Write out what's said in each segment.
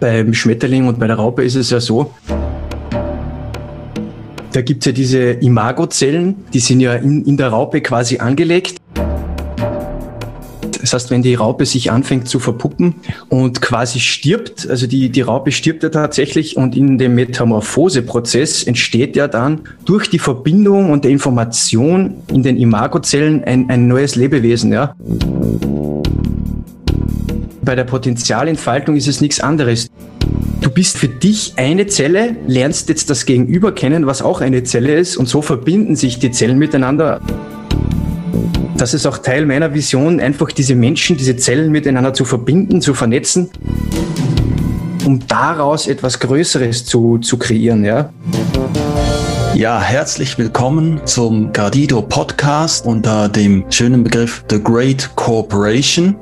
Beim Schmetterling und bei der Raupe ist es ja so, da gibt es ja diese Imagozellen, die sind ja in, in der Raupe quasi angelegt. Das heißt, wenn die Raupe sich anfängt zu verpuppen und quasi stirbt, also die, die Raupe stirbt ja tatsächlich und in dem Metamorphoseprozess entsteht ja dann durch die Verbindung und der Information in den Imagozellen ein, ein neues Lebewesen, ja. Bei der Potenzialentfaltung ist es nichts anderes. Du bist für dich eine Zelle, lernst jetzt das Gegenüber kennen, was auch eine Zelle ist, und so verbinden sich die Zellen miteinander. Das ist auch Teil meiner Vision, einfach diese Menschen, diese Zellen miteinander zu verbinden, zu vernetzen, um daraus etwas Größeres zu, zu kreieren, ja. Ja, herzlich willkommen zum Gradido Podcast unter dem schönen Begriff The Great Corporation.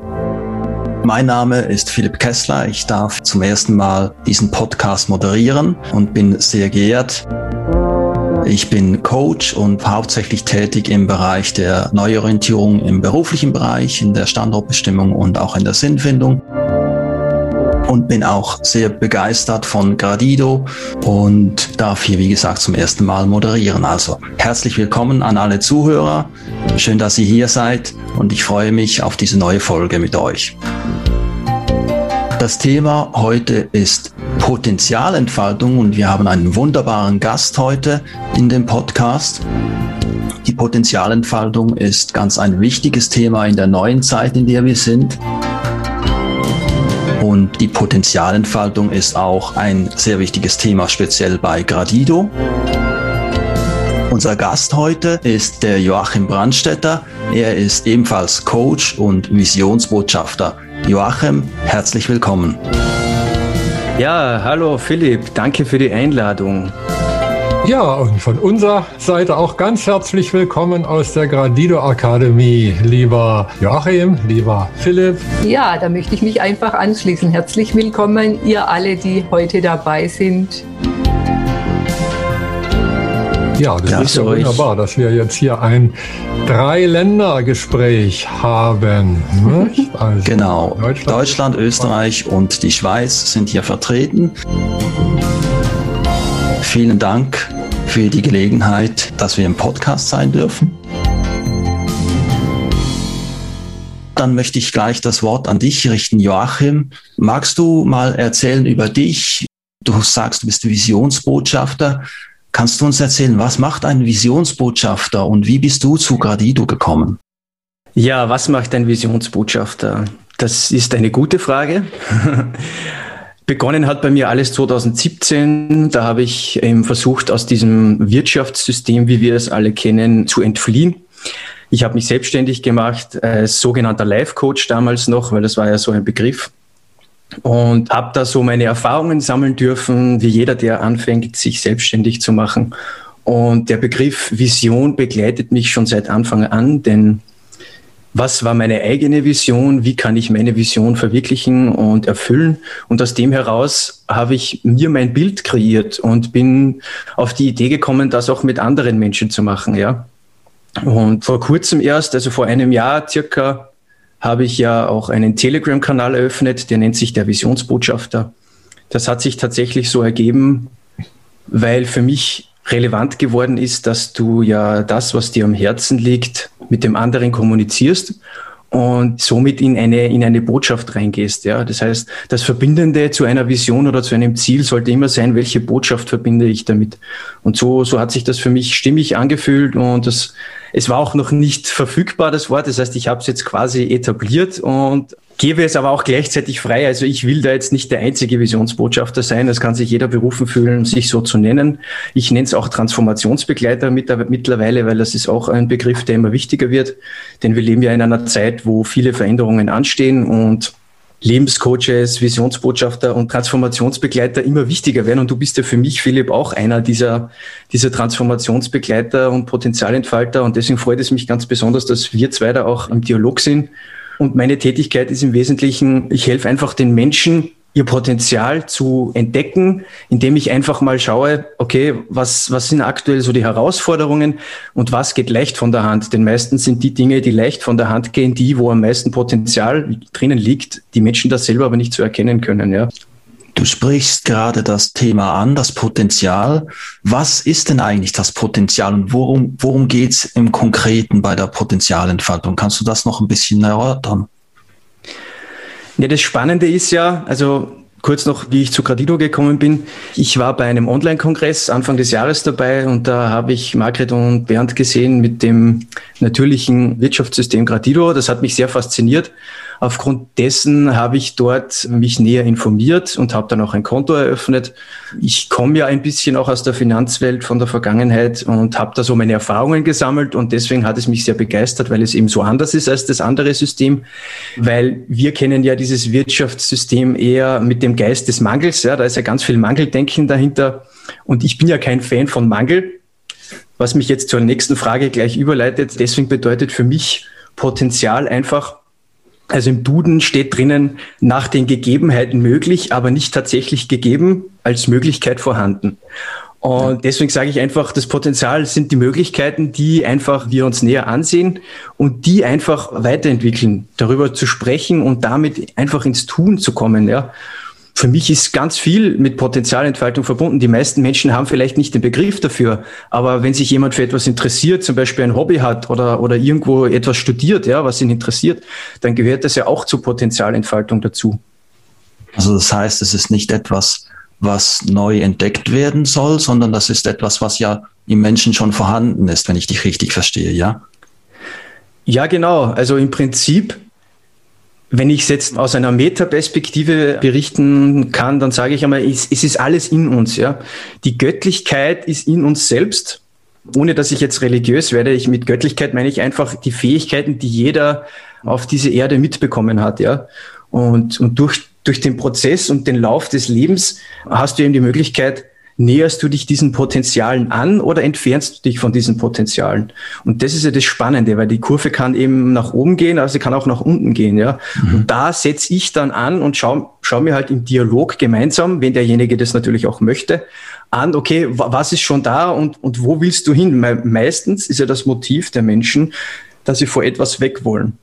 Mein Name ist Philipp Kessler. Ich darf zum ersten Mal diesen Podcast moderieren und bin sehr geehrt. Ich bin Coach und hauptsächlich tätig im Bereich der Neuorientierung im beruflichen Bereich, in der Standortbestimmung und auch in der Sinnfindung und bin auch sehr begeistert von Gradido und darf hier, wie gesagt, zum ersten Mal moderieren. Also herzlich willkommen an alle Zuhörer. Schön, dass ihr hier seid und ich freue mich auf diese neue Folge mit euch. Das Thema heute ist Potenzialentfaltung und wir haben einen wunderbaren Gast heute in dem Podcast. Die Potenzialentfaltung ist ganz ein wichtiges Thema in der neuen Zeit, in der wir sind. Und die Potenzialentfaltung ist auch ein sehr wichtiges Thema, speziell bei Gradido. Unser Gast heute ist der Joachim Brandstetter. Er ist ebenfalls Coach und Visionsbotschafter. Joachim, herzlich willkommen. Ja, hallo Philipp, danke für die Einladung. Ja, und von unserer Seite auch ganz herzlich willkommen aus der Gradido Akademie, lieber Joachim, lieber Philipp. Ja, da möchte ich mich einfach anschließen. Herzlich willkommen, ihr alle, die heute dabei sind. Ja, das ja, ist ja wunderbar, dass wir jetzt hier ein Drei-Länder-Gespräch haben. Also genau, Deutschland, Deutschland Österreich und die Schweiz sind hier vertreten. Vielen Dank für die Gelegenheit, dass wir im Podcast sein dürfen. Dann möchte ich gleich das Wort an dich richten, Joachim. Magst du mal erzählen über dich? Du sagst, du bist Visionsbotschafter. Kannst du uns erzählen, was macht ein Visionsbotschafter und wie bist du zu Gradido gekommen? Ja, was macht ein Visionsbotschafter? Das ist eine gute Frage. Begonnen hat bei mir alles 2017. Da habe ich eben versucht, aus diesem Wirtschaftssystem, wie wir es alle kennen, zu entfliehen. Ich habe mich selbstständig gemacht als sogenannter Life Coach damals noch, weil das war ja so ein Begriff. Und habe da so meine Erfahrungen sammeln dürfen, wie jeder, der anfängt, sich selbstständig zu machen. Und der Begriff Vision begleitet mich schon seit Anfang an, denn was war meine eigene Vision, wie kann ich meine Vision verwirklichen und erfüllen. Und aus dem heraus habe ich mir mein Bild kreiert und bin auf die Idee gekommen, das auch mit anderen Menschen zu machen, ja. Und vor kurzem erst, also vor einem Jahr circa, habe ich ja auch einen Telegram-Kanal eröffnet, der nennt sich der Visionsbotschafter. Das hat sich tatsächlich so ergeben, weil für mich relevant geworden ist, dass du ja das, was dir am Herzen liegt, mit dem anderen kommunizierst und somit in eine, in eine Botschaft reingehst. Ja, das heißt, das Verbindende zu einer Vision oder zu einem Ziel sollte immer sein, welche Botschaft verbinde ich damit. Und so, so hat sich das für mich stimmig angefühlt und das, es war auch noch nicht verfügbar, das Wort. Das heißt, ich habe es jetzt quasi etabliert und gebe es aber auch gleichzeitig frei. Also ich will da jetzt nicht der einzige Visionsbotschafter sein. Das kann sich jeder berufen fühlen, sich so zu nennen. Ich nenne es auch Transformationsbegleiter mittlerweile, weil das ist auch ein Begriff, der immer wichtiger wird. Denn wir leben ja in einer Zeit, wo viele Veränderungen anstehen und Lebenscoaches, Visionsbotschafter und Transformationsbegleiter immer wichtiger werden. Und du bist ja für mich, Philipp, auch einer dieser, dieser Transformationsbegleiter und Potenzialentfalter. Und deswegen freut es mich ganz besonders, dass wir zwei da auch im Dialog sind und meine Tätigkeit ist im Wesentlichen, ich helfe einfach den Menschen, ihr Potenzial zu entdecken, indem ich einfach mal schaue, okay, was, was sind aktuell so die Herausforderungen und was geht leicht von der Hand? Denn meistens sind die Dinge, die leicht von der Hand gehen, die, wo am meisten Potenzial drinnen liegt, die Menschen das selber aber nicht zu erkennen können, ja. Du sprichst gerade das Thema an, das Potenzial. Was ist denn eigentlich das Potenzial und worum, worum geht es im Konkreten bei der Potenzialentfaltung? Kannst du das noch ein bisschen erörtern? Ja, das Spannende ist ja, also kurz noch, wie ich zu Gradido gekommen bin. Ich war bei einem Online-Kongress Anfang des Jahres dabei und da habe ich Margret und Bernd gesehen mit dem natürlichen Wirtschaftssystem Gradido. Das hat mich sehr fasziniert. Aufgrund dessen habe ich dort mich näher informiert und habe dann auch ein Konto eröffnet. Ich komme ja ein bisschen auch aus der Finanzwelt von der Vergangenheit und habe da so meine Erfahrungen gesammelt und deswegen hat es mich sehr begeistert, weil es eben so anders ist als das andere System, weil wir kennen ja dieses Wirtschaftssystem eher mit dem Geist des Mangels. Ja, da ist ja ganz viel Mangeldenken dahinter und ich bin ja kein Fan von Mangel. Was mich jetzt zur nächsten Frage gleich überleitet. Deswegen bedeutet für mich Potenzial einfach also im Duden steht drinnen, nach den Gegebenheiten möglich, aber nicht tatsächlich gegeben, als Möglichkeit vorhanden. Und deswegen sage ich einfach, das Potenzial sind die Möglichkeiten, die einfach wir uns näher ansehen und die einfach weiterentwickeln, darüber zu sprechen und damit einfach ins Tun zu kommen, ja für mich ist ganz viel mit Potenzialentfaltung verbunden. Die meisten Menschen haben vielleicht nicht den Begriff dafür, aber wenn sich jemand für etwas interessiert, zum Beispiel ein Hobby hat oder, oder irgendwo etwas studiert, ja, was ihn interessiert, dann gehört das ja auch zur Potenzialentfaltung dazu. Also das heißt, es ist nicht etwas, was neu entdeckt werden soll, sondern das ist etwas, was ja im Menschen schon vorhanden ist, wenn ich dich richtig verstehe, ja? Ja, genau. Also im Prinzip wenn ich es jetzt aus einer Metaperspektive berichten kann, dann sage ich einmal, es, es ist alles in uns. Ja, die Göttlichkeit ist in uns selbst. Ohne dass ich jetzt religiös werde, ich mit Göttlichkeit meine ich einfach die Fähigkeiten, die jeder auf diese Erde mitbekommen hat. Ja, und, und durch durch den Prozess und den Lauf des Lebens hast du eben die Möglichkeit, näherst du dich diesen Potenzialen an oder entfernst du dich von diesen Potenzialen? Und das ist ja das Spannende, weil die Kurve kann eben nach oben gehen, also sie kann auch nach unten gehen, ja. Mhm. Und da setze ich dann an und schaue schau mir halt im Dialog gemeinsam, wenn derjenige das natürlich auch möchte, an, okay, was ist schon da und, und wo willst du hin? Meistens ist ja das Motiv der Menschen, dass sie vor etwas weg wollen.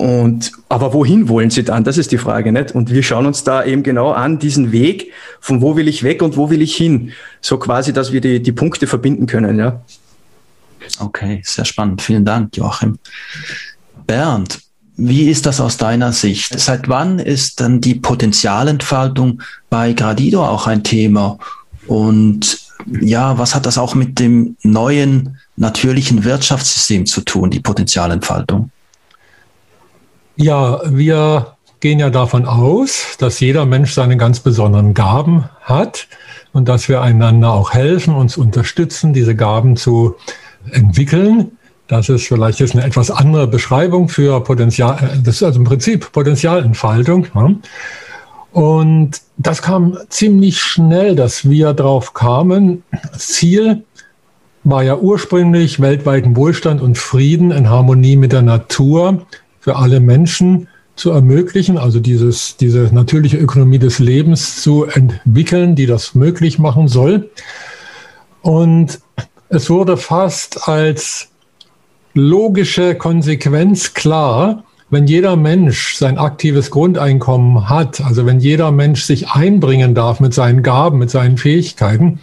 Und, aber wohin wollen sie dann? Das ist die Frage, nicht? Und wir schauen uns da eben genau an, diesen Weg, von wo will ich weg und wo will ich hin? So quasi, dass wir die, die Punkte verbinden können, ja. Okay, sehr spannend. Vielen Dank, Joachim. Bernd, wie ist das aus deiner Sicht? Seit wann ist dann die Potenzialentfaltung bei Gradido auch ein Thema? Und ja, was hat das auch mit dem neuen natürlichen Wirtschaftssystem zu tun, die Potenzialentfaltung? Ja, wir gehen ja davon aus, dass jeder Mensch seine ganz besonderen Gaben hat und dass wir einander auch helfen, uns unterstützen, diese Gaben zu entwickeln. Das ist vielleicht jetzt eine etwas andere Beschreibung für Potenzial, äh, das ist also im Prinzip Potenzialentfaltung. Und das kam ziemlich schnell, dass wir drauf kamen. Ziel war ja ursprünglich weltweiten Wohlstand und Frieden in Harmonie mit der Natur für alle Menschen zu ermöglichen, also dieses, diese natürliche Ökonomie des Lebens zu entwickeln, die das möglich machen soll. Und es wurde fast als logische Konsequenz klar, wenn jeder Mensch sein aktives Grundeinkommen hat, also wenn jeder Mensch sich einbringen darf mit seinen Gaben, mit seinen Fähigkeiten,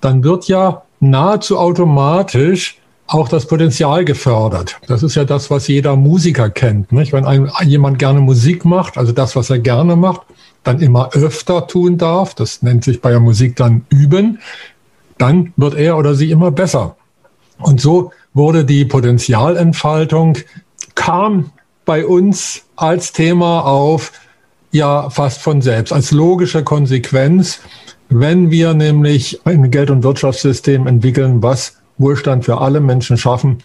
dann wird ja nahezu automatisch auch das Potenzial gefördert. Das ist ja das, was jeder Musiker kennt. Nicht? Wenn ein, jemand gerne Musik macht, also das, was er gerne macht, dann immer öfter tun darf, das nennt sich bei der Musik dann üben, dann wird er oder sie immer besser. Und so wurde die Potenzialentfaltung, kam bei uns als Thema auf, ja fast von selbst, als logische Konsequenz, wenn wir nämlich ein Geld- und Wirtschaftssystem entwickeln, was Wohlstand für alle Menschen schaffen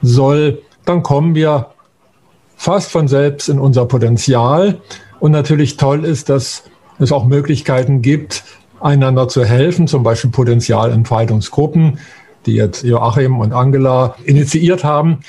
soll, dann kommen wir fast von selbst in unser Potenzial. Und natürlich toll ist, dass es auch Möglichkeiten gibt, einander zu helfen, zum Beispiel Potenzialentfaltungsgruppen, die jetzt Joachim und Angela initiiert haben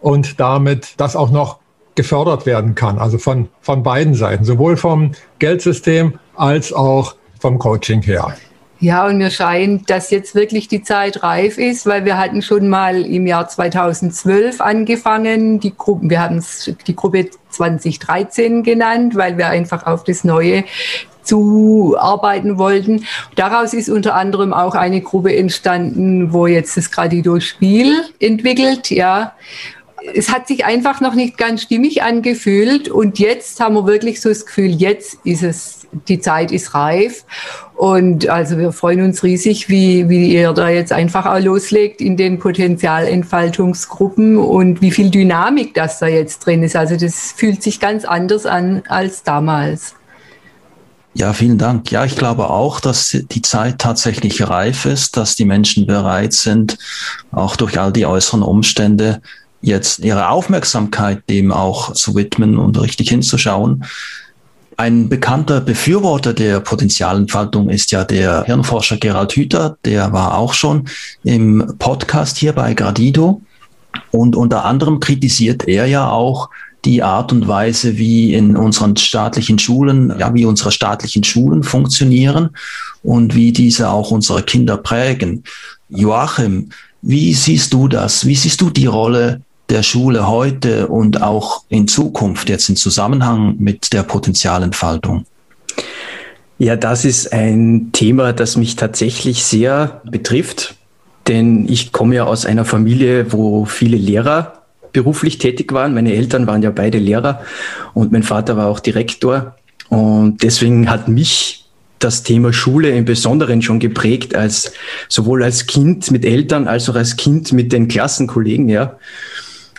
und damit das auch noch gefördert werden kann, also von, von beiden Seiten, sowohl vom Geldsystem als auch vom Coaching her. Ja, und mir scheint, dass jetzt wirklich die Zeit reif ist, weil wir hatten schon mal im Jahr 2012 angefangen. Die Gruppen, wir haben es die Gruppe 2013 genannt, weil wir einfach auf das neue zuarbeiten wollten. Daraus ist unter anderem auch eine Gruppe entstanden, wo jetzt das Gradido-Spiel entwickelt, ja es hat sich einfach noch nicht ganz stimmig angefühlt und jetzt haben wir wirklich so das Gefühl, jetzt ist es, die Zeit ist reif und also wir freuen uns riesig, wie, wie ihr da jetzt einfach auch loslegt in den Potenzialentfaltungsgruppen und wie viel Dynamik das da jetzt drin ist. Also das fühlt sich ganz anders an als damals. Ja, vielen Dank. Ja, ich glaube auch, dass die Zeit tatsächlich reif ist, dass die Menschen bereit sind, auch durch all die äußeren Umstände jetzt ihre Aufmerksamkeit dem auch zu widmen und richtig hinzuschauen. Ein bekannter Befürworter der Potenzialentfaltung ist ja der Hirnforscher Gerald Hüther, der war auch schon im Podcast hier bei Gradido. Und unter anderem kritisiert er ja auch die Art und Weise, wie in unseren staatlichen Schulen, ja, wie unsere staatlichen Schulen funktionieren und wie diese auch unsere Kinder prägen. Joachim, wie siehst du das? Wie siehst du die Rolle der Schule heute und auch in Zukunft jetzt in Zusammenhang mit der Potenzialentfaltung? Ja, das ist ein Thema, das mich tatsächlich sehr betrifft, denn ich komme ja aus einer Familie, wo viele Lehrer beruflich tätig waren. Meine Eltern waren ja beide Lehrer und mein Vater war auch Direktor. Und deswegen hat mich das Thema Schule im Besonderen schon geprägt, als sowohl als Kind mit Eltern als auch als Kind mit den Klassenkollegen, ja.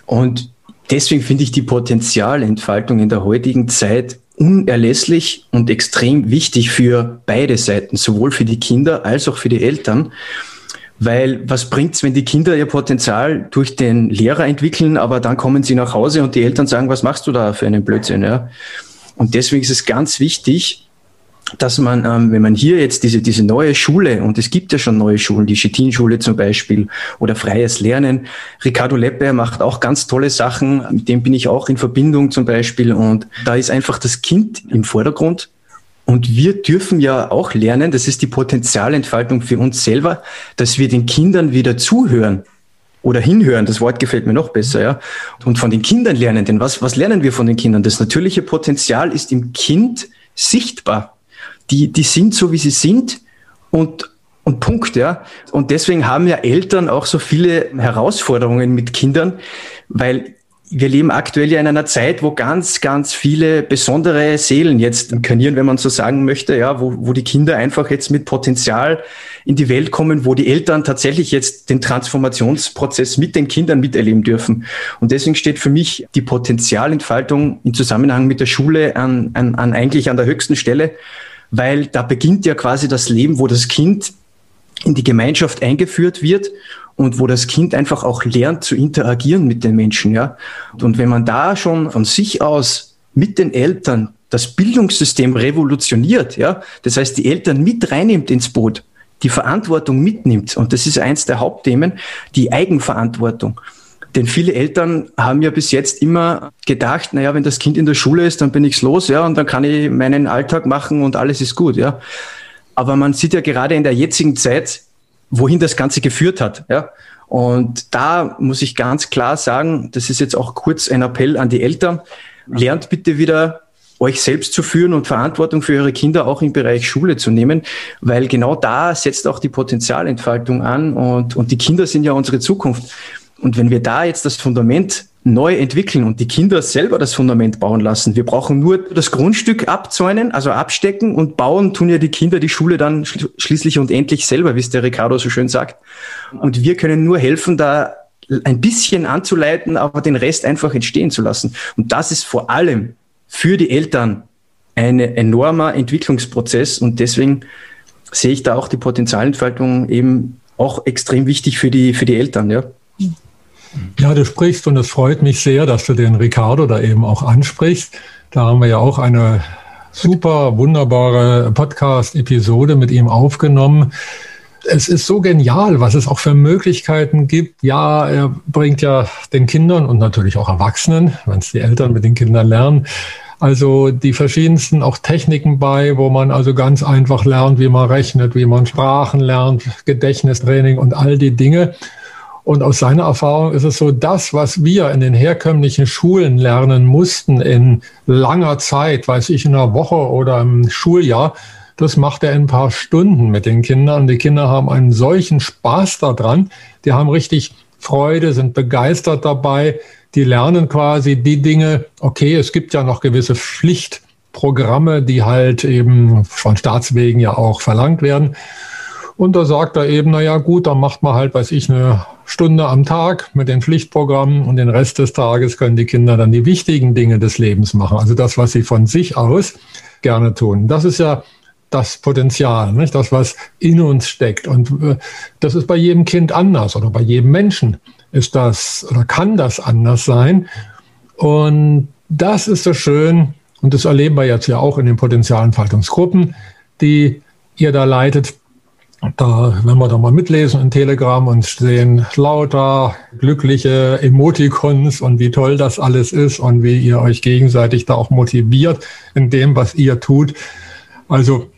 Und deswegen finde ich die Potenzialentfaltung in der heutigen Zeit unerlässlich und extrem wichtig für beide Seiten, sowohl für die Kinder als auch für die Eltern. Weil was bringt's, wenn die Kinder ihr Potenzial durch den Lehrer entwickeln, aber dann kommen sie nach Hause und die Eltern sagen, was machst du da für einen Blödsinn? Ja? Und deswegen ist es ganz wichtig, dass man, ähm, wenn man hier jetzt diese, diese neue Schule, und es gibt ja schon neue Schulen, die Chitin-Schule zum Beispiel oder freies Lernen, Ricardo Leppe macht auch ganz tolle Sachen, mit dem bin ich auch in Verbindung zum Beispiel. Und da ist einfach das Kind im Vordergrund. Und wir dürfen ja auch lernen, das ist die Potenzialentfaltung für uns selber, dass wir den Kindern wieder zuhören oder hinhören, das Wort gefällt mir noch besser, ja. Und von den Kindern lernen, denn was, was lernen wir von den Kindern? Das natürliche Potenzial ist im Kind sichtbar die, die sind so, wie sie sind und, und Punkt, ja. Und deswegen haben ja Eltern auch so viele Herausforderungen mit Kindern, weil wir leben aktuell ja in einer Zeit, wo ganz, ganz viele besondere Seelen jetzt inkarnieren, wenn man so sagen möchte, ja, wo, wo die Kinder einfach jetzt mit Potenzial in die Welt kommen, wo die Eltern tatsächlich jetzt den Transformationsprozess mit den Kindern miterleben dürfen. Und deswegen steht für mich die Potenzialentfaltung im Zusammenhang mit der Schule an, an, an eigentlich an der höchsten Stelle weil da beginnt ja quasi das Leben, wo das Kind in die Gemeinschaft eingeführt wird und wo das Kind einfach auch lernt zu interagieren mit den Menschen, ja. Und wenn man da schon von sich aus mit den Eltern das Bildungssystem revolutioniert, ja, das heißt, die Eltern mit reinnimmt ins Boot, die Verantwortung mitnimmt, und das ist eins der Hauptthemen, die Eigenverantwortung. Denn viele Eltern haben ja bis jetzt immer gedacht, naja, wenn das Kind in der Schule ist, dann bin ich's los, ja, und dann kann ich meinen Alltag machen und alles ist gut, ja. Aber man sieht ja gerade in der jetzigen Zeit, wohin das Ganze geführt hat, ja. Und da muss ich ganz klar sagen, das ist jetzt auch kurz ein Appell an die Eltern, lernt bitte wieder euch selbst zu führen und Verantwortung für eure Kinder auch im Bereich Schule zu nehmen, weil genau da setzt auch die Potenzialentfaltung an und, und die Kinder sind ja unsere Zukunft. Und wenn wir da jetzt das Fundament neu entwickeln und die Kinder selber das Fundament bauen lassen. Wir brauchen nur das Grundstück abzäunen, also abstecken und bauen tun ja die Kinder die Schule dann schließlich und endlich selber, wie es der Ricardo so schön sagt. Und wir können nur helfen, da ein bisschen anzuleiten, aber den Rest einfach entstehen zu lassen. Und das ist vor allem für die Eltern ein enormer Entwicklungsprozess und deswegen sehe ich da auch die Potenzialentfaltung eben auch extrem wichtig für die, für die Eltern, ja. Ja, du sprichst und es freut mich sehr, dass du den Ricardo da eben auch ansprichst. Da haben wir ja auch eine super wunderbare Podcast-Episode mit ihm aufgenommen. Es ist so genial, was es auch für Möglichkeiten gibt. Ja, er bringt ja den Kindern und natürlich auch Erwachsenen, wenn es die Eltern mit den Kindern lernen, also die verschiedensten auch Techniken bei, wo man also ganz einfach lernt, wie man rechnet, wie man Sprachen lernt, Gedächtnistraining und all die Dinge. Und aus seiner Erfahrung ist es so, das, was wir in den herkömmlichen Schulen lernen mussten in langer Zeit, weiß ich, in einer Woche oder im Schuljahr, das macht er in ein paar Stunden mit den Kindern. Die Kinder haben einen solchen Spaß daran. Die haben richtig Freude, sind begeistert dabei. Die lernen quasi die Dinge, okay, es gibt ja noch gewisse Pflichtprogramme, die halt eben von Staatswegen ja auch verlangt werden. Und da sagt er eben, na ja, gut, dann macht man halt, weiß ich, eine Stunde am Tag mit den Pflichtprogrammen und den Rest des Tages können die Kinder dann die wichtigen Dinge des Lebens machen. Also das, was sie von sich aus gerne tun. Das ist ja das Potenzial, nicht? das, was in uns steckt. Und äh, das ist bei jedem Kind anders oder bei jedem Menschen ist das oder kann das anders sein. Und das ist so schön, und das erleben wir jetzt ja auch in den Potenzialentfaltungsgruppen, die ihr da leitet. Da, wenn wir da mal mitlesen in Telegram und sehen lauter glückliche Emoticons und wie toll das alles ist und wie ihr euch gegenseitig da auch motiviert in dem, was ihr tut. Also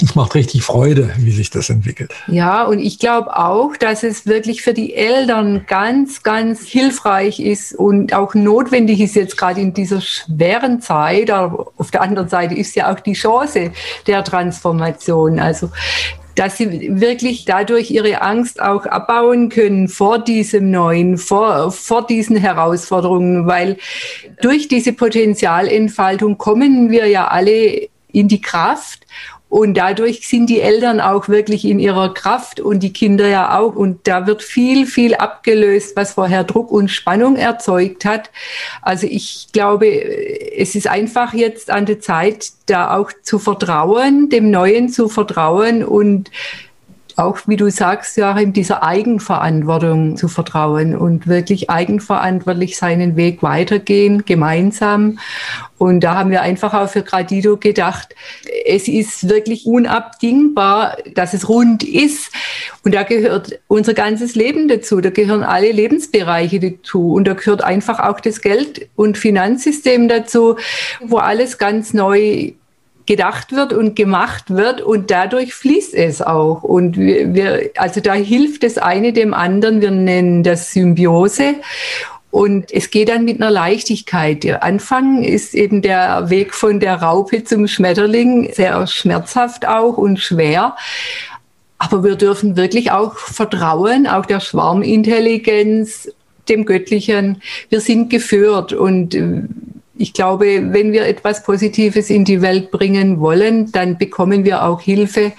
es macht richtig Freude, wie sich das entwickelt. Ja, und ich glaube auch, dass es wirklich für die Eltern ganz, ganz hilfreich ist und auch notwendig ist jetzt gerade in dieser schweren Zeit. Aber auf der anderen Seite ist ja auch die Chance der Transformation. Also dass sie wirklich dadurch ihre Angst auch abbauen können vor diesem Neuen, vor, vor diesen Herausforderungen, weil durch diese Potenzialentfaltung kommen wir ja alle in die Kraft und dadurch sind die Eltern auch wirklich in ihrer Kraft und die Kinder ja auch. Und da wird viel, viel abgelöst, was vorher Druck und Spannung erzeugt hat. Also ich glaube, es ist einfach jetzt an der Zeit, da auch zu vertrauen, dem Neuen zu vertrauen und auch, wie du sagst, in dieser Eigenverantwortung zu vertrauen und wirklich eigenverantwortlich seinen Weg weitergehen, gemeinsam. Und da haben wir einfach auch für Gradido gedacht, es ist wirklich unabdingbar, dass es rund ist. Und da gehört unser ganzes Leben dazu. Da gehören alle Lebensbereiche dazu. Und da gehört einfach auch das Geld- und Finanzsystem dazu, wo alles ganz neu gedacht wird und gemacht wird und dadurch fließt es auch. Und wir, wir, also da hilft das eine dem anderen. Wir nennen das Symbiose. Und es geht dann mit einer Leichtigkeit. Der Anfang ist eben der Weg von der Raupe zum Schmetterling, sehr schmerzhaft auch und schwer. Aber wir dürfen wirklich auch vertrauen, auch der Schwarmintelligenz, dem Göttlichen. Wir sind geführt und ich glaube, wenn wir etwas Positives in die Welt bringen wollen, dann bekommen wir auch Hilfe,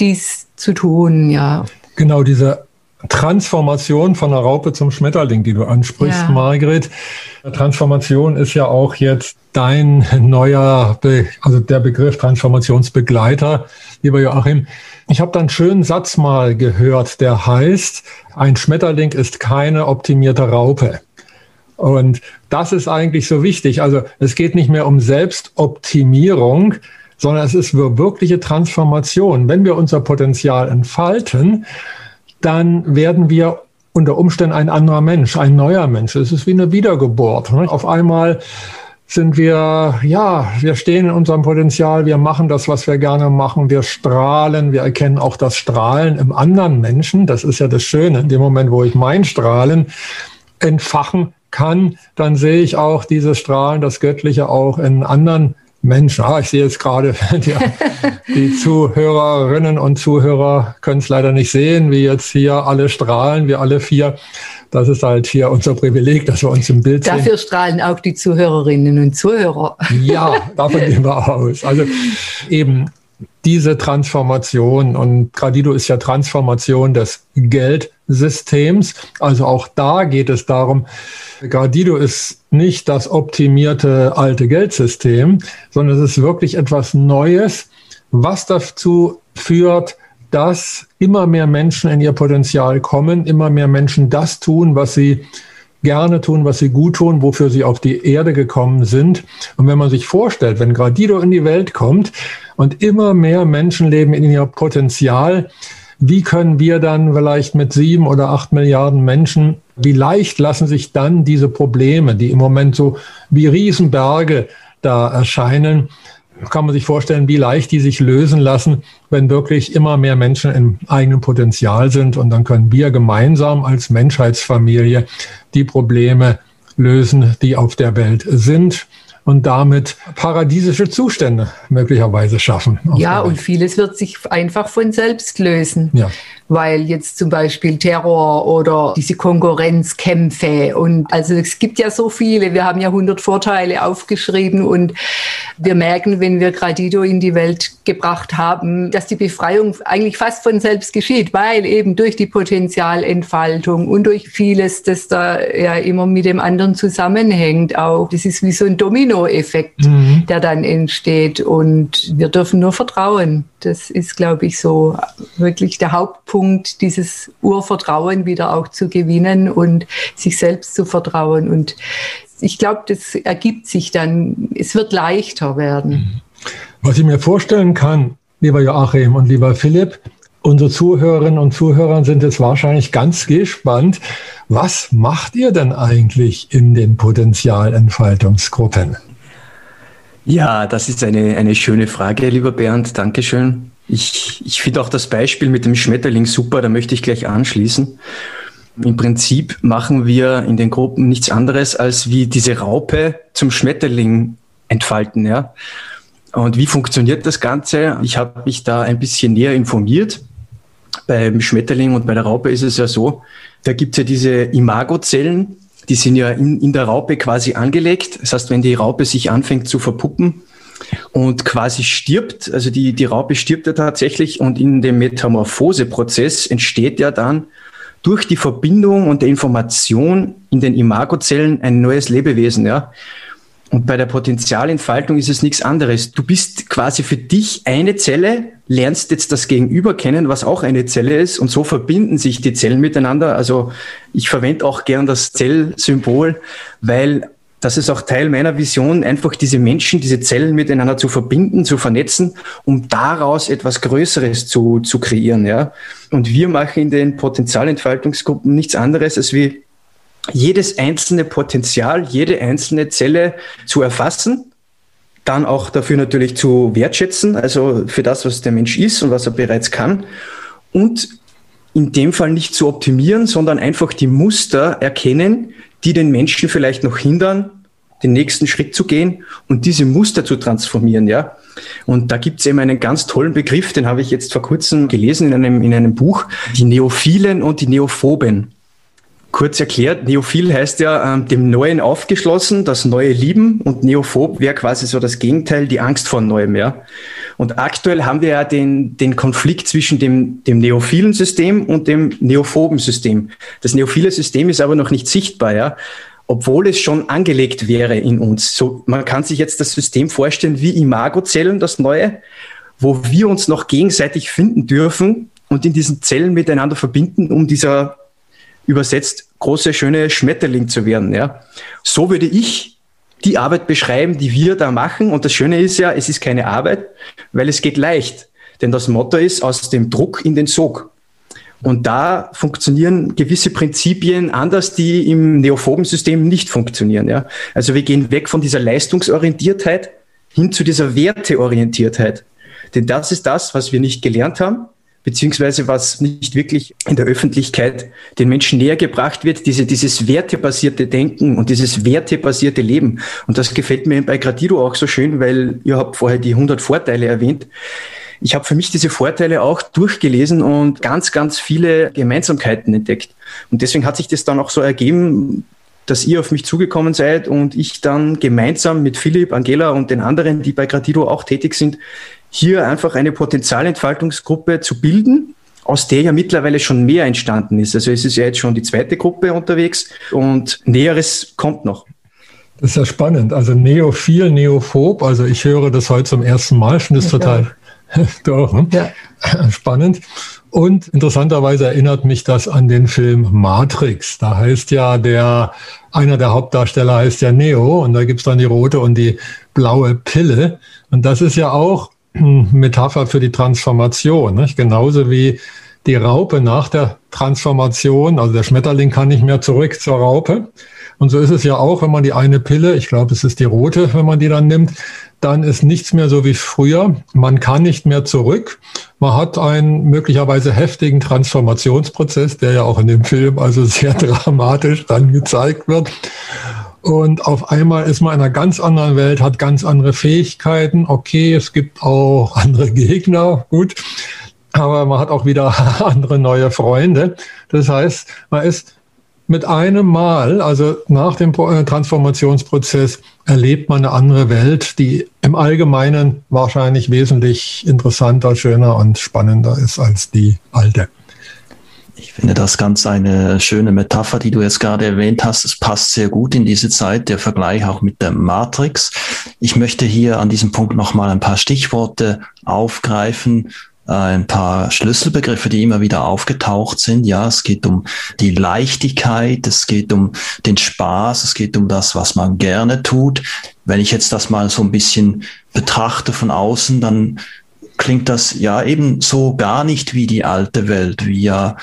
dies zu tun, ja. Genau, diese Transformation von der Raupe zum Schmetterling, die du ansprichst, ja. Margret. Transformation ist ja auch jetzt dein neuer, Be also der Begriff Transformationsbegleiter, lieber Joachim. Ich habe da einen schönen Satz mal gehört, der heißt, ein Schmetterling ist keine optimierte Raupe. Und das ist eigentlich so wichtig. Also es geht nicht mehr um Selbstoptimierung, sondern es ist wirkliche Transformation. Wenn wir unser Potenzial entfalten, dann werden wir unter Umständen ein anderer Mensch, ein neuer Mensch. Es ist wie eine Wiedergeburt. Ne? Auf einmal sind wir, ja, wir stehen in unserem Potenzial, wir machen das, was wir gerne machen, wir strahlen, wir erkennen auch das Strahlen im anderen Menschen. Das ist ja das Schöne. In dem Moment, wo ich mein Strahlen entfachen kann, dann sehe ich auch diese Strahlen, das Göttliche auch in anderen Menschen. Ah, ich sehe jetzt gerade, die, die Zuhörerinnen und Zuhörer können es leider nicht sehen, wie jetzt hier alle strahlen, wir alle vier. Das ist halt hier unser Privileg, dass wir uns im Bild Dafür sehen. Dafür strahlen auch die Zuhörerinnen und Zuhörer. Ja, davon gehen wir aus. Also eben diese Transformation und Gradido ist ja Transformation des Geldsystems. Also auch da geht es darum, Gradido ist nicht das optimierte alte Geldsystem, sondern es ist wirklich etwas Neues, was dazu führt, dass immer mehr Menschen in ihr Potenzial kommen, immer mehr Menschen das tun, was sie gerne tun, was sie gut tun, wofür sie auf die Erde gekommen sind. Und wenn man sich vorstellt, wenn Gradido in die Welt kommt und immer mehr Menschen leben in ihr Potenzial, wie können wir dann vielleicht mit sieben oder acht Milliarden Menschen, wie leicht lassen sich dann diese Probleme, die im Moment so wie Riesenberge da erscheinen, kann man sich vorstellen, wie leicht die sich lösen lassen, wenn wirklich immer mehr Menschen im eigenen Potenzial sind. Und dann können wir gemeinsam als Menschheitsfamilie die Probleme lösen, die auf der Welt sind und damit paradiesische Zustände möglicherweise schaffen. Ja, und vieles wird sich einfach von selbst lösen. Ja weil jetzt zum Beispiel Terror oder diese Konkurrenzkämpfe und also es gibt ja so viele. Wir haben ja 100 Vorteile aufgeschrieben und wir merken, wenn wir Gradido in die Welt gebracht haben, dass die Befreiung eigentlich fast von selbst geschieht, weil eben durch die Potenzialentfaltung und durch vieles, das da ja immer mit dem anderen zusammenhängt, auch das ist wie so ein Dominoeffekt, mhm. der dann entsteht und wir dürfen nur vertrauen. Das ist, glaube ich, so wirklich der Hauptpunkt, dieses Urvertrauen wieder auch zu gewinnen und sich selbst zu vertrauen. Und ich glaube, das ergibt sich dann, es wird leichter werden. Mhm. Was ich mir vorstellen kann, lieber Joachim und lieber Philipp, unsere Zuhörerinnen und Zuhörer sind jetzt wahrscheinlich ganz gespannt. Was macht ihr denn eigentlich in den Potenzialentfaltungsgruppen? Ja, das ist eine, eine schöne Frage, lieber Bernd. Dankeschön. Ich, ich finde auch das Beispiel mit dem Schmetterling super, da möchte ich gleich anschließen. Im Prinzip machen wir in den Gruppen nichts anderes, als wie diese Raupe zum Schmetterling entfalten. Ja? Und wie funktioniert das Ganze? Ich habe mich da ein bisschen näher informiert. Beim Schmetterling und bei der Raupe ist es ja so, da gibt es ja diese Imagozellen, die sind ja in, in der Raupe quasi angelegt. Das heißt, wenn die Raupe sich anfängt zu verpuppen und quasi stirbt, also die, die Raupe stirbt ja tatsächlich und in dem Metamorphoseprozess entsteht ja dann durch die Verbindung und der Information in den Imagozellen ein neues Lebewesen, ja. Und bei der Potenzialentfaltung ist es nichts anderes. Du bist quasi für dich eine Zelle, lernst jetzt das Gegenüber kennen, was auch eine Zelle ist, und so verbinden sich die Zellen miteinander. Also ich verwende auch gern das Zellsymbol, weil das ist auch Teil meiner Vision, einfach diese Menschen, diese Zellen miteinander zu verbinden, zu vernetzen, um daraus etwas Größeres zu, zu kreieren. Ja? Und wir machen in den Potenzialentfaltungsgruppen nichts anderes, als wie jedes einzelne Potenzial, jede einzelne Zelle zu erfassen, dann auch dafür natürlich zu wertschätzen, also für das, was der Mensch ist und was er bereits kann und in dem Fall nicht zu optimieren, sondern einfach die Muster erkennen, die den Menschen vielleicht noch hindern, den nächsten Schritt zu gehen und diese Muster zu transformieren, ja. Und da gibt es eben einen ganz tollen Begriff, den habe ich jetzt vor kurzem gelesen in einem, in einem Buch, die Neophilen und die Neophoben. Kurz erklärt, Neophil heißt ja ähm, dem Neuen aufgeschlossen, das Neue lieben und Neophob wäre quasi so das Gegenteil, die Angst vor Neuem, ja. Und aktuell haben wir ja den, den Konflikt zwischen dem, dem neophilen System und dem neophoben System. Das neophile System ist aber noch nicht sichtbar, ja obwohl es schon angelegt wäre in uns. So, man kann sich jetzt das System vorstellen wie Imagozellen, das neue, wo wir uns noch gegenseitig finden dürfen und in diesen Zellen miteinander verbinden, um dieser übersetzt große, schöne Schmetterling zu werden. Ja. So würde ich die Arbeit beschreiben, die wir da machen. Und das Schöne ist ja, es ist keine Arbeit, weil es geht leicht. Denn das Motto ist aus dem Druck in den Sog. Und da funktionieren gewisse Prinzipien anders, die im neophoben System nicht funktionieren. Ja? Also wir gehen weg von dieser Leistungsorientiertheit hin zu dieser Werteorientiertheit. Denn das ist das, was wir nicht gelernt haben beziehungsweise was nicht wirklich in der Öffentlichkeit den Menschen näher gebracht wird, diese, dieses wertebasierte Denken und dieses wertebasierte Leben. Und das gefällt mir bei Gradido auch so schön, weil ihr habt vorher die 100 Vorteile erwähnt. Ich habe für mich diese Vorteile auch durchgelesen und ganz, ganz viele Gemeinsamkeiten entdeckt. Und deswegen hat sich das dann auch so ergeben, dass ihr auf mich zugekommen seid und ich dann gemeinsam mit Philipp, Angela und den anderen, die bei Gradido auch tätig sind, hier einfach eine Potenzialentfaltungsgruppe zu bilden, aus der ja mittlerweile schon mehr entstanden ist. Also es ist ja jetzt schon die zweite Gruppe unterwegs und Näheres kommt noch. Das ist ja spannend. Also Neophil, Neophob, also ich höre das heute zum ersten Mal, schon ist total doch, ne? ja. spannend. Und interessanterweise erinnert mich das an den Film Matrix. Da heißt ja der, einer der Hauptdarsteller heißt ja Neo und da gibt's dann die rote und die blaue Pille. Und das ist ja auch Metapher für die Transformation. Nicht? Genauso wie die Raupe nach der Transformation, also der Schmetterling kann nicht mehr zurück zur Raupe, Und so ist es ja auch, wenn man die eine Pille, ich glaube, es ist die rote, wenn man die dann nimmt, dann ist nichts mehr so wie früher. Man kann nicht mehr zurück. Man hat einen möglicherweise heftigen Transformationsprozess, der ja auch in dem Film also sehr dramatisch dann gezeigt wird. Und auf einmal ist man in einer ganz anderen Welt, hat ganz andere Fähigkeiten. Okay, es gibt auch andere Gegner, gut. Aber man hat auch wieder andere neue Freunde. Das heißt, man ist mit einem Mal, also nach dem äh, Transformationsprozess, erlebt man eine andere Welt, die im Allgemeinen wahrscheinlich wesentlich interessanter, schöner und spannender ist als die alte. Ich finde das ganz eine schöne Metapher, die du jetzt gerade erwähnt hast. Es passt sehr gut in diese Zeit, der Vergleich auch mit der Matrix. Ich möchte hier an diesem Punkt nochmal ein paar Stichworte aufgreifen, äh, ein paar Schlüsselbegriffe, die immer wieder aufgetaucht sind. Ja, es geht um die Leichtigkeit, es geht um den Spaß, es geht um das, was man gerne tut. Wenn ich jetzt das mal so ein bisschen betrachte von außen, dann klingt das ja eben so gar nicht wie die alte Welt, wie ja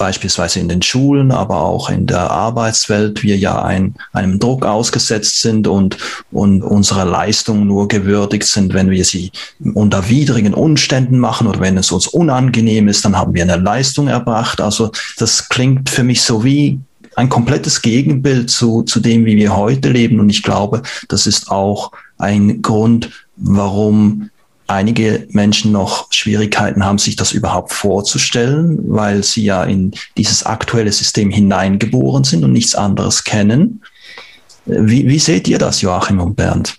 beispielsweise in den Schulen, aber auch in der Arbeitswelt wir ja ein, einem Druck ausgesetzt sind und, und unsere Leistungen nur gewürdigt sind, wenn wir sie unter widrigen Umständen machen oder wenn es uns unangenehm ist, dann haben wir eine Leistung erbracht. Also das klingt für mich so wie ein komplettes Gegenbild zu, zu dem, wie wir heute leben. Und ich glaube, das ist auch ein Grund, warum einige Menschen noch Schwierigkeiten haben, sich das überhaupt vorzustellen, weil sie ja in dieses aktuelle System hineingeboren sind und nichts anderes kennen. Wie, wie seht ihr das, Joachim und Bernd?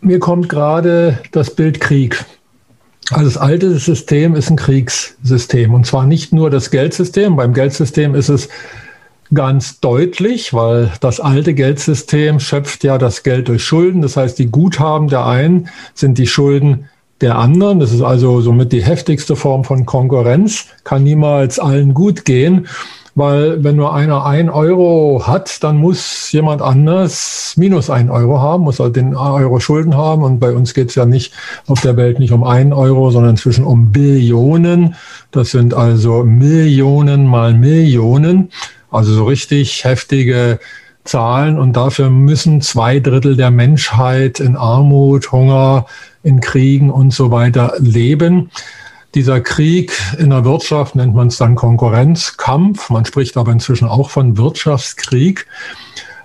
Mir kommt gerade das Bild Krieg. Also das alte System ist ein Kriegssystem und zwar nicht nur das Geldsystem. Beim Geldsystem ist es ganz deutlich, weil das alte Geldsystem schöpft ja das Geld durch Schulden. Das heißt, die Guthaben der einen sind die Schulden der anderen. Das ist also somit die heftigste Form von Konkurrenz, kann niemals allen gut gehen, weil wenn nur einer ein Euro hat, dann muss jemand anders minus ein Euro haben, muss halt den Euro Schulden haben. Und bei uns geht es ja nicht auf der Welt nicht um einen Euro, sondern inzwischen um Billionen. Das sind also Millionen mal Millionen. Also so richtig heftige Zahlen und dafür müssen zwei Drittel der Menschheit in Armut, Hunger, in Kriegen und so weiter leben. Dieser Krieg in der Wirtschaft nennt man es dann Konkurrenzkampf. Man spricht aber inzwischen auch von Wirtschaftskrieg.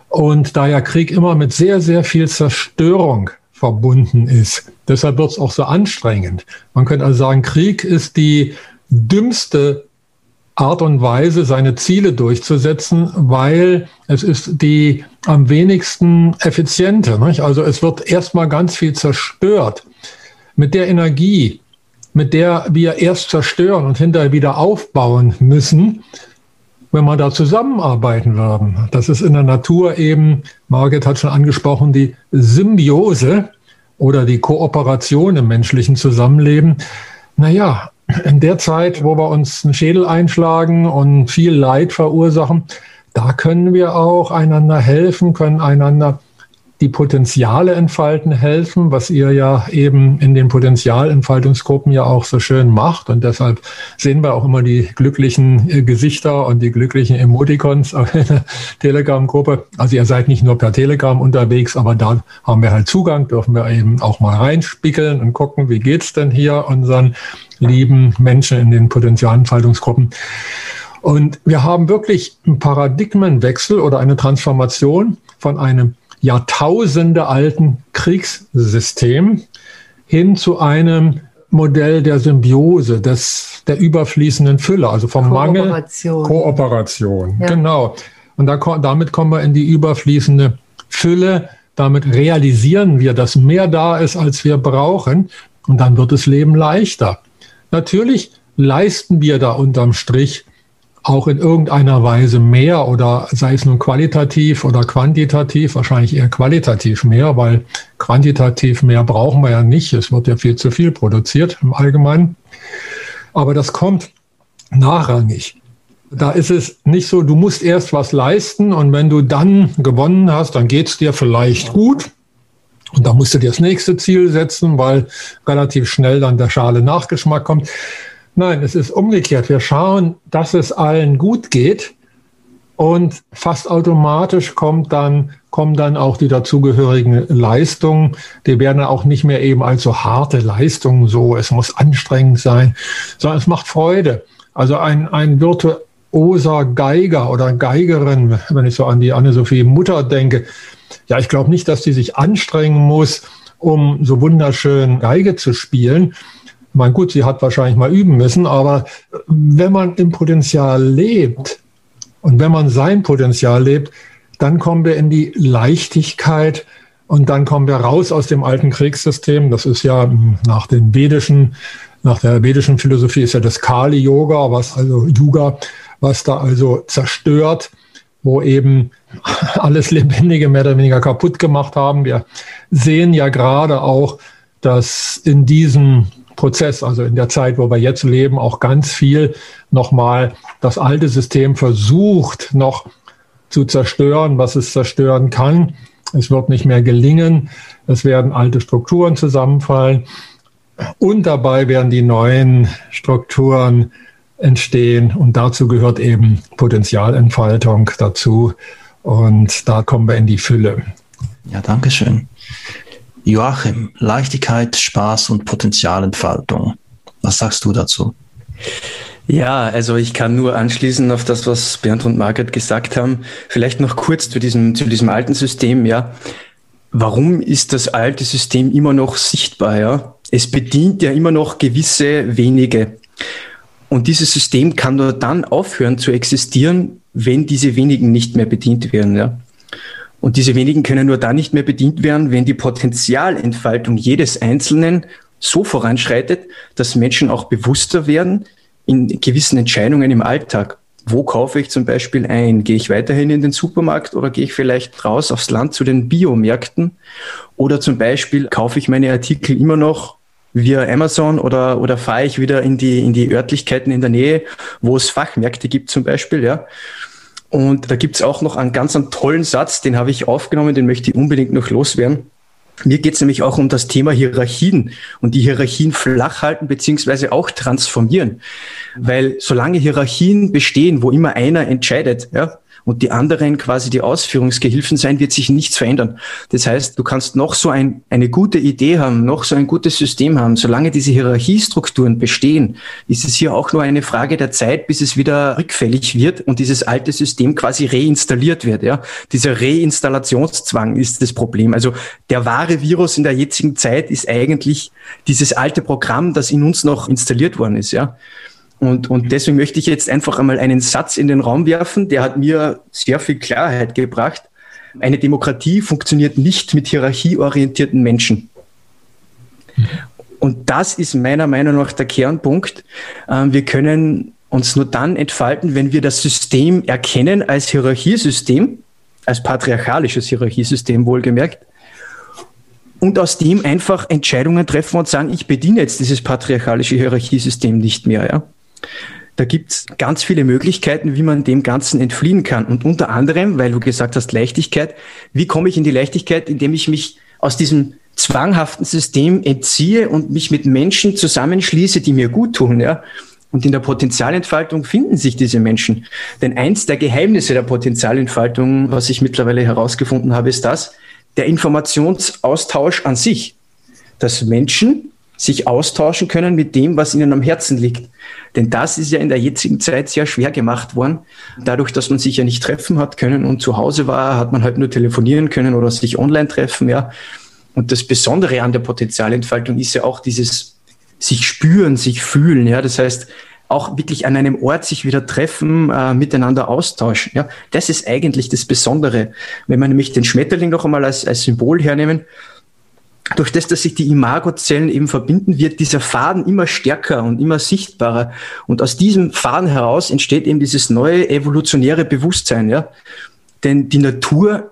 Und da ja Krieg immer mit sehr, sehr viel Zerstörung verbunden ist, deshalb wird es auch so anstrengend. Man könnte also sagen, Krieg ist die dümmste Art und Weise, seine Ziele durchzusetzen, weil es ist die am wenigsten effiziente. Nicht? Also es wird erstmal ganz viel zerstört. Mit der Energie, mit der wir erst zerstören und hinterher wieder aufbauen müssen, wenn wir da zusammenarbeiten würden. Das ist in der Natur eben, Margit hat schon angesprochen, die Symbiose oder die Kooperation im menschlichen Zusammenleben. Naja, in der Zeit, wo wir uns einen Schädel einschlagen und viel Leid verursachen, da können wir auch einander helfen, können einander die Potenziale entfalten helfen, was ihr ja eben in den Potenzialentfaltungsgruppen ja auch so schön macht. Und deshalb sehen wir auch immer die glücklichen äh, Gesichter und die glücklichen Emoticons in der Telegram-Gruppe. Also ihr seid nicht nur per Telegram unterwegs, aber da haben wir halt Zugang, dürfen wir eben auch mal reinspiegeln und gucken, wie geht's denn hier unseren lieben Menschen in den Potenzialentfaltungsgruppen. Und wir haben wirklich einen Paradigmenwechsel oder eine Transformation von einem Jahrtausende alten Kriegssystem hin zu einem Modell der Symbiose, des, der überfließenden Fülle, also vom. Mangel. Kooperation. Ja. Genau. Und da, damit kommen wir in die überfließende Fülle. Damit realisieren wir, dass mehr da ist, als wir brauchen. Und dann wird das Leben leichter. Natürlich leisten wir da unterm Strich auch in irgendeiner Weise mehr oder sei es nun qualitativ oder quantitativ, wahrscheinlich eher qualitativ mehr, weil quantitativ mehr brauchen wir ja nicht. Es wird ja viel zu viel produziert im Allgemeinen. Aber das kommt nachrangig. Da ist es nicht so, du musst erst was leisten und wenn du dann gewonnen hast, dann geht es dir vielleicht gut. Und da musst du dir das nächste Ziel setzen, weil relativ schnell dann der schale Nachgeschmack kommt. Nein, es ist umgekehrt. Wir schauen, dass es allen gut geht. Und fast automatisch kommt dann, kommen dann auch die dazugehörigen Leistungen. Die werden auch nicht mehr eben als so harte Leistungen, so es muss anstrengend sein, sondern es macht Freude. Also ein, ein virtuoser Geiger oder Geigerin, wenn ich so an die Anne-Sophie Mutter denke, ja, ich glaube nicht, dass die sich anstrengen muss, um so wunderschön Geige zu spielen. Mein gut, sie hat wahrscheinlich mal üben müssen, aber wenn man im Potenzial lebt, und wenn man sein Potenzial lebt, dann kommen wir in die Leichtigkeit und dann kommen wir raus aus dem alten Kriegssystem. Das ist ja nach den vedischen, nach der vedischen Philosophie ist ja das Kali Yoga, was also Yoga, was da also zerstört, wo eben alles Lebendige mehr oder weniger kaputt gemacht haben. Wir sehen ja gerade auch, dass in diesem Prozess, also in der Zeit, wo wir jetzt leben, auch ganz viel nochmal das alte System versucht noch zu zerstören, was es zerstören kann. Es wird nicht mehr gelingen. Es werden alte Strukturen zusammenfallen. Und dabei werden die neuen Strukturen entstehen. Und dazu gehört eben Potenzialentfaltung dazu. Und da kommen wir in die Fülle. Ja, danke schön. Joachim, Leichtigkeit, Spaß und Potenzialentfaltung. Was sagst du dazu? Ja, also ich kann nur anschließen auf das, was Bernd und Margaret gesagt haben. Vielleicht noch kurz zu diesem, zu diesem alten System, ja. Warum ist das alte System immer noch sichtbar, ja? Es bedient ja immer noch gewisse wenige. Und dieses System kann nur dann aufhören zu existieren, wenn diese wenigen nicht mehr bedient werden, ja. Und diese wenigen können nur dann nicht mehr bedient werden, wenn die Potenzialentfaltung jedes Einzelnen so voranschreitet, dass Menschen auch bewusster werden in gewissen Entscheidungen im Alltag. Wo kaufe ich zum Beispiel ein? Gehe ich weiterhin in den Supermarkt oder gehe ich vielleicht raus aufs Land zu den Biomärkten? Oder zum Beispiel kaufe ich meine Artikel immer noch via Amazon oder, oder fahre ich wieder in die, in die Örtlichkeiten in der Nähe, wo es Fachmärkte gibt zum Beispiel, ja? Und da gibt's auch noch einen ganz einen tollen Satz, den habe ich aufgenommen, den möchte ich unbedingt noch loswerden. Mir geht's nämlich auch um das Thema Hierarchien und die Hierarchien flach halten beziehungsweise auch transformieren. Weil solange Hierarchien bestehen, wo immer einer entscheidet, ja, und die anderen quasi die Ausführungsgehilfen sein, wird sich nichts verändern. Das heißt, du kannst noch so ein, eine gute Idee haben, noch so ein gutes System haben, solange diese Hierarchiestrukturen bestehen, ist es hier auch nur eine Frage der Zeit, bis es wieder rückfällig wird und dieses alte System quasi reinstalliert wird. Ja? Dieser Reinstallationszwang ist das Problem. Also der wahre Virus in der jetzigen Zeit ist eigentlich dieses alte Programm, das in uns noch installiert worden ist. Ja? Und, und deswegen möchte ich jetzt einfach einmal einen Satz in den Raum werfen, der hat mir sehr viel Klarheit gebracht. Eine Demokratie funktioniert nicht mit hierarchieorientierten Menschen. Und das ist meiner Meinung nach der Kernpunkt. Ähm, wir können uns nur dann entfalten, wenn wir das System erkennen als Hierarchiesystem, als patriarchalisches Hierarchiesystem wohlgemerkt, und aus dem einfach Entscheidungen treffen und sagen, ich bediene jetzt dieses patriarchalische Hierarchiesystem nicht mehr. Ja? Da gibt's ganz viele Möglichkeiten, wie man dem Ganzen entfliehen kann. Und unter anderem, weil du gesagt hast, Leichtigkeit, wie komme ich in die Leichtigkeit, indem ich mich aus diesem zwanghaften System entziehe und mich mit Menschen zusammenschließe, die mir gut tun, ja. Und in der Potenzialentfaltung finden sich diese Menschen. Denn eins der Geheimnisse der Potenzialentfaltung, was ich mittlerweile herausgefunden habe, ist das, der Informationsaustausch an sich. Dass Menschen sich austauschen können mit dem, was ihnen am Herzen liegt. Denn das ist ja in der jetzigen Zeit sehr schwer gemacht worden. Dadurch, dass man sich ja nicht treffen hat können und zu Hause war, hat man halt nur telefonieren können oder sich online treffen, ja. Und das Besondere an der Potenzialentfaltung ist ja auch dieses sich spüren, sich fühlen, ja. Das heißt, auch wirklich an einem Ort sich wieder treffen, äh, miteinander austauschen. Ja, das ist eigentlich das Besondere. Wenn man nämlich den Schmetterling noch einmal als, als Symbol hernehmen, durch das, dass sich die Imagozellen eben verbinden, wird dieser Faden immer stärker und immer sichtbarer. Und aus diesem Faden heraus entsteht eben dieses neue evolutionäre Bewusstsein, ja. Denn die Natur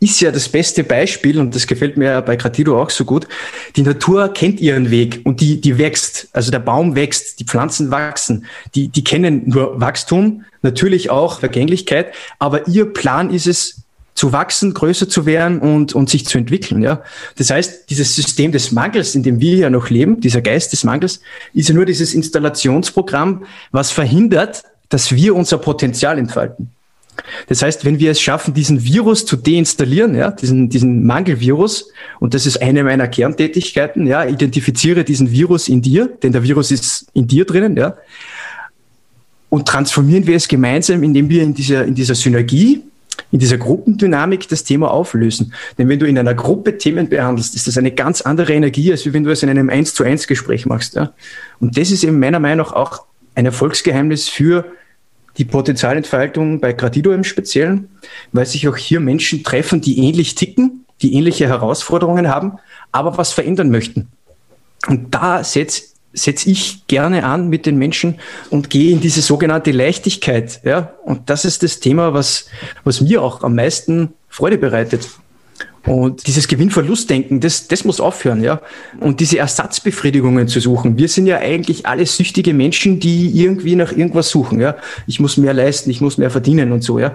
ist ja das beste Beispiel und das gefällt mir bei Gratido auch so gut. Die Natur kennt ihren Weg und die, die wächst. Also der Baum wächst, die Pflanzen wachsen. Die, die kennen nur Wachstum, natürlich auch Vergänglichkeit, aber ihr Plan ist es, zu wachsen, größer zu werden und, und sich zu entwickeln. Ja? Das heißt, dieses System des Mangels, in dem wir ja noch leben, dieser Geist des Mangels, ist ja nur dieses Installationsprogramm, was verhindert, dass wir unser Potenzial entfalten. Das heißt, wenn wir es schaffen, diesen Virus zu deinstallieren, ja, diesen, diesen Mangelvirus, und das ist eine meiner Kerntätigkeiten, ja, identifiziere diesen Virus in dir, denn der Virus ist in dir drinnen, ja, und transformieren wir es gemeinsam, indem wir in dieser, in dieser Synergie, in dieser Gruppendynamik das Thema auflösen. Denn wenn du in einer Gruppe Themen behandelst, ist das eine ganz andere Energie, als wenn du es in einem 1 zu 1 Gespräch machst. Ja? Und das ist eben meiner Meinung nach auch ein Erfolgsgeheimnis für die Potenzialentfaltung bei Gradido im Speziellen, weil sich auch hier Menschen treffen, die ähnlich ticken, die ähnliche Herausforderungen haben, aber was verändern möchten. Und da setze setze ich gerne an mit den Menschen und gehe in diese sogenannte Leichtigkeit. Ja? Und das ist das Thema, was, was mir auch am meisten Freude bereitet. Und dieses Gewinn-Verlust-Denken, das, das muss aufhören, ja. Und diese Ersatzbefriedigungen zu suchen. Wir sind ja eigentlich alle süchtige Menschen, die irgendwie nach irgendwas suchen, ja. Ich muss mehr leisten, ich muss mehr verdienen und so, ja.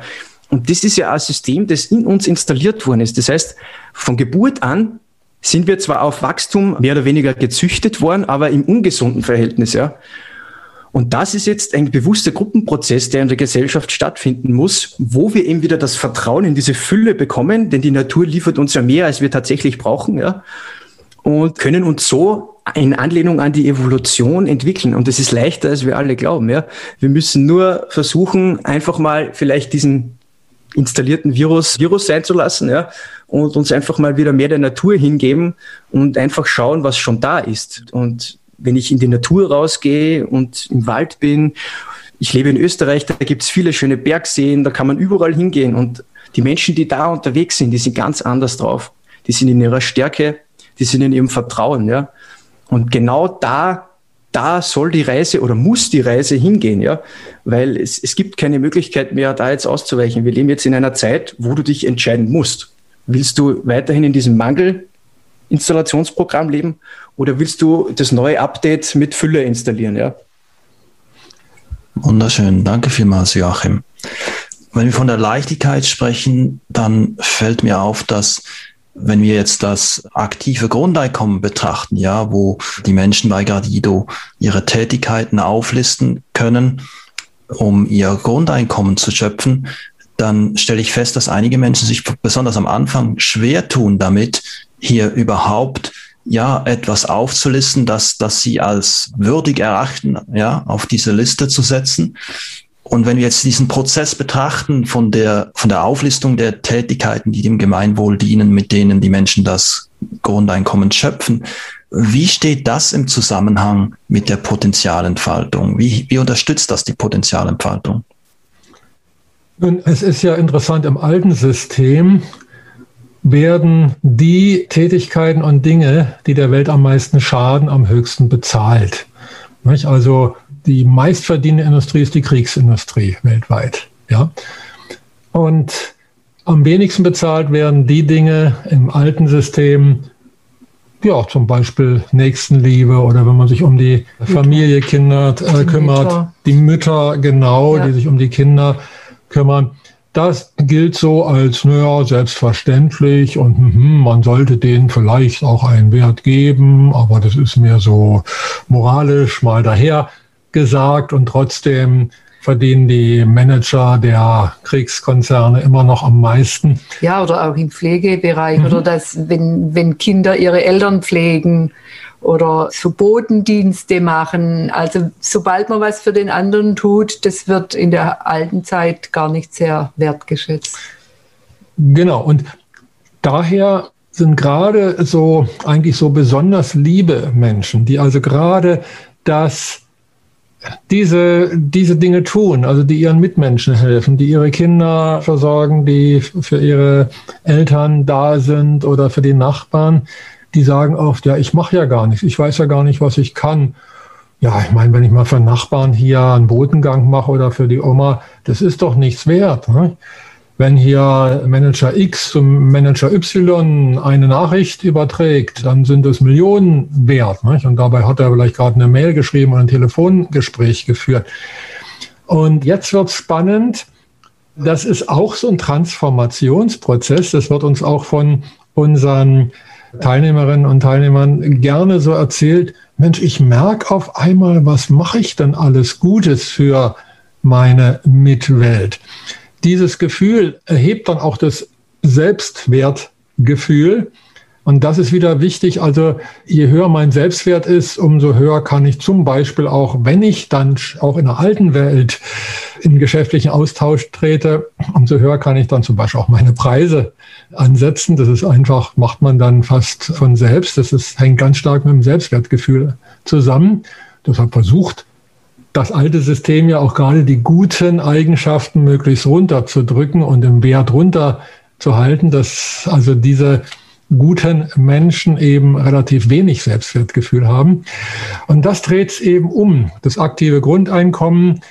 Und das ist ja ein System, das in uns installiert worden ist. Das heißt, von Geburt an sind wir zwar auf Wachstum mehr oder weniger gezüchtet worden, aber im ungesunden Verhältnis, ja. Und das ist jetzt ein bewusster Gruppenprozess, der in der Gesellschaft stattfinden muss, wo wir eben wieder das Vertrauen in diese Fülle bekommen, denn die Natur liefert uns ja mehr, als wir tatsächlich brauchen, ja. Und können uns so in Anlehnung an die Evolution entwickeln. Und das ist leichter, als wir alle glauben, ja. Wir müssen nur versuchen, einfach mal vielleicht diesen installierten Virus Virus sein zu lassen, ja, und uns einfach mal wieder mehr der Natur hingeben und einfach schauen, was schon da ist. Und wenn ich in die Natur rausgehe und im Wald bin, ich lebe in Österreich, da gibt es viele schöne Bergseen, da kann man überall hingehen. Und die Menschen, die da unterwegs sind, die sind ganz anders drauf. Die sind in ihrer Stärke, die sind in ihrem Vertrauen. Ja? Und genau da da soll die Reise oder muss die Reise hingehen, ja, weil es, es gibt keine Möglichkeit mehr, da jetzt auszuweichen. Wir leben jetzt in einer Zeit, wo du dich entscheiden musst. Willst du weiterhin in diesem Mangel-Installationsprogramm leben oder willst du das neue Update mit Fülle installieren, ja? Wunderschön, danke vielmals, Joachim. Wenn wir von der Leichtigkeit sprechen, dann fällt mir auf, dass wenn wir jetzt das aktive Grundeinkommen betrachten, ja, wo die Menschen bei Gradido ihre Tätigkeiten auflisten können, um ihr Grundeinkommen zu schöpfen, dann stelle ich fest, dass einige Menschen sich besonders am Anfang schwer tun damit, hier überhaupt ja etwas aufzulisten, dass, dass sie als würdig erachten, ja, auf diese Liste zu setzen. Und wenn wir jetzt diesen Prozess betrachten von der, von der Auflistung der Tätigkeiten, die dem Gemeinwohl dienen, mit denen die Menschen das Grundeinkommen schöpfen, wie steht das im Zusammenhang mit der Potenzialentfaltung? Wie, wie unterstützt das die Potenzialentfaltung? Nun, es ist ja interessant, im alten System werden die Tätigkeiten und Dinge, die der Welt am meisten schaden, am höchsten bezahlt. Also die meistverdienende Industrie ist die Kriegsindustrie weltweit. Ja? Und am wenigsten bezahlt werden die Dinge im alten System, ja, zum Beispiel Nächstenliebe oder wenn man sich um die Familie Kinder äh, kümmert, die Mütter genau, ja. die sich um die Kinder kümmern. Das gilt so als, naja, selbstverständlich und hm, man sollte denen vielleicht auch einen Wert geben, aber das ist mehr so moralisch mal daher gesagt und trotzdem verdienen die Manager der Kriegskonzerne immer noch am meisten. Ja, oder auch im Pflegebereich mhm. oder dass, wenn, wenn Kinder ihre Eltern pflegen oder so Bodendienste machen. Also sobald man was für den anderen tut, das wird in der alten Zeit gar nicht sehr wertgeschätzt. Genau, und daher sind gerade so eigentlich so besonders liebe Menschen, die also gerade das diese, diese Dinge tun, also die ihren Mitmenschen helfen, die ihre Kinder versorgen, die für ihre Eltern da sind oder für die Nachbarn, die sagen oft, ja, ich mache ja gar nichts, ich weiß ja gar nicht, was ich kann. Ja, ich meine, wenn ich mal für Nachbarn hier einen Bodengang mache oder für die Oma, das ist doch nichts wert. Ne? Wenn hier Manager X zum Manager Y eine Nachricht überträgt, dann sind es Millionen wert. Nicht? Und dabei hat er vielleicht gerade eine Mail geschrieben oder ein Telefongespräch geführt. Und jetzt wird spannend. Das ist auch so ein Transformationsprozess. Das wird uns auch von unseren Teilnehmerinnen und Teilnehmern gerne so erzählt. Mensch, ich merke auf einmal, was mache ich denn alles Gutes für meine Mitwelt? dieses Gefühl erhebt dann auch das Selbstwertgefühl. Und das ist wieder wichtig. Also je höher mein Selbstwert ist, umso höher kann ich zum Beispiel auch, wenn ich dann auch in der alten Welt in geschäftlichen Austausch trete, umso höher kann ich dann zum Beispiel auch meine Preise ansetzen. Das ist einfach, macht man dann fast von selbst. Das ist, hängt ganz stark mit dem Selbstwertgefühl zusammen. Deshalb versucht das alte System ja auch gerade die guten Eigenschaften möglichst runterzudrücken und im Wert runterzuhalten, dass also diese guten Menschen eben relativ wenig Selbstwertgefühl haben. Und das dreht es eben um. Das aktive Grundeinkommen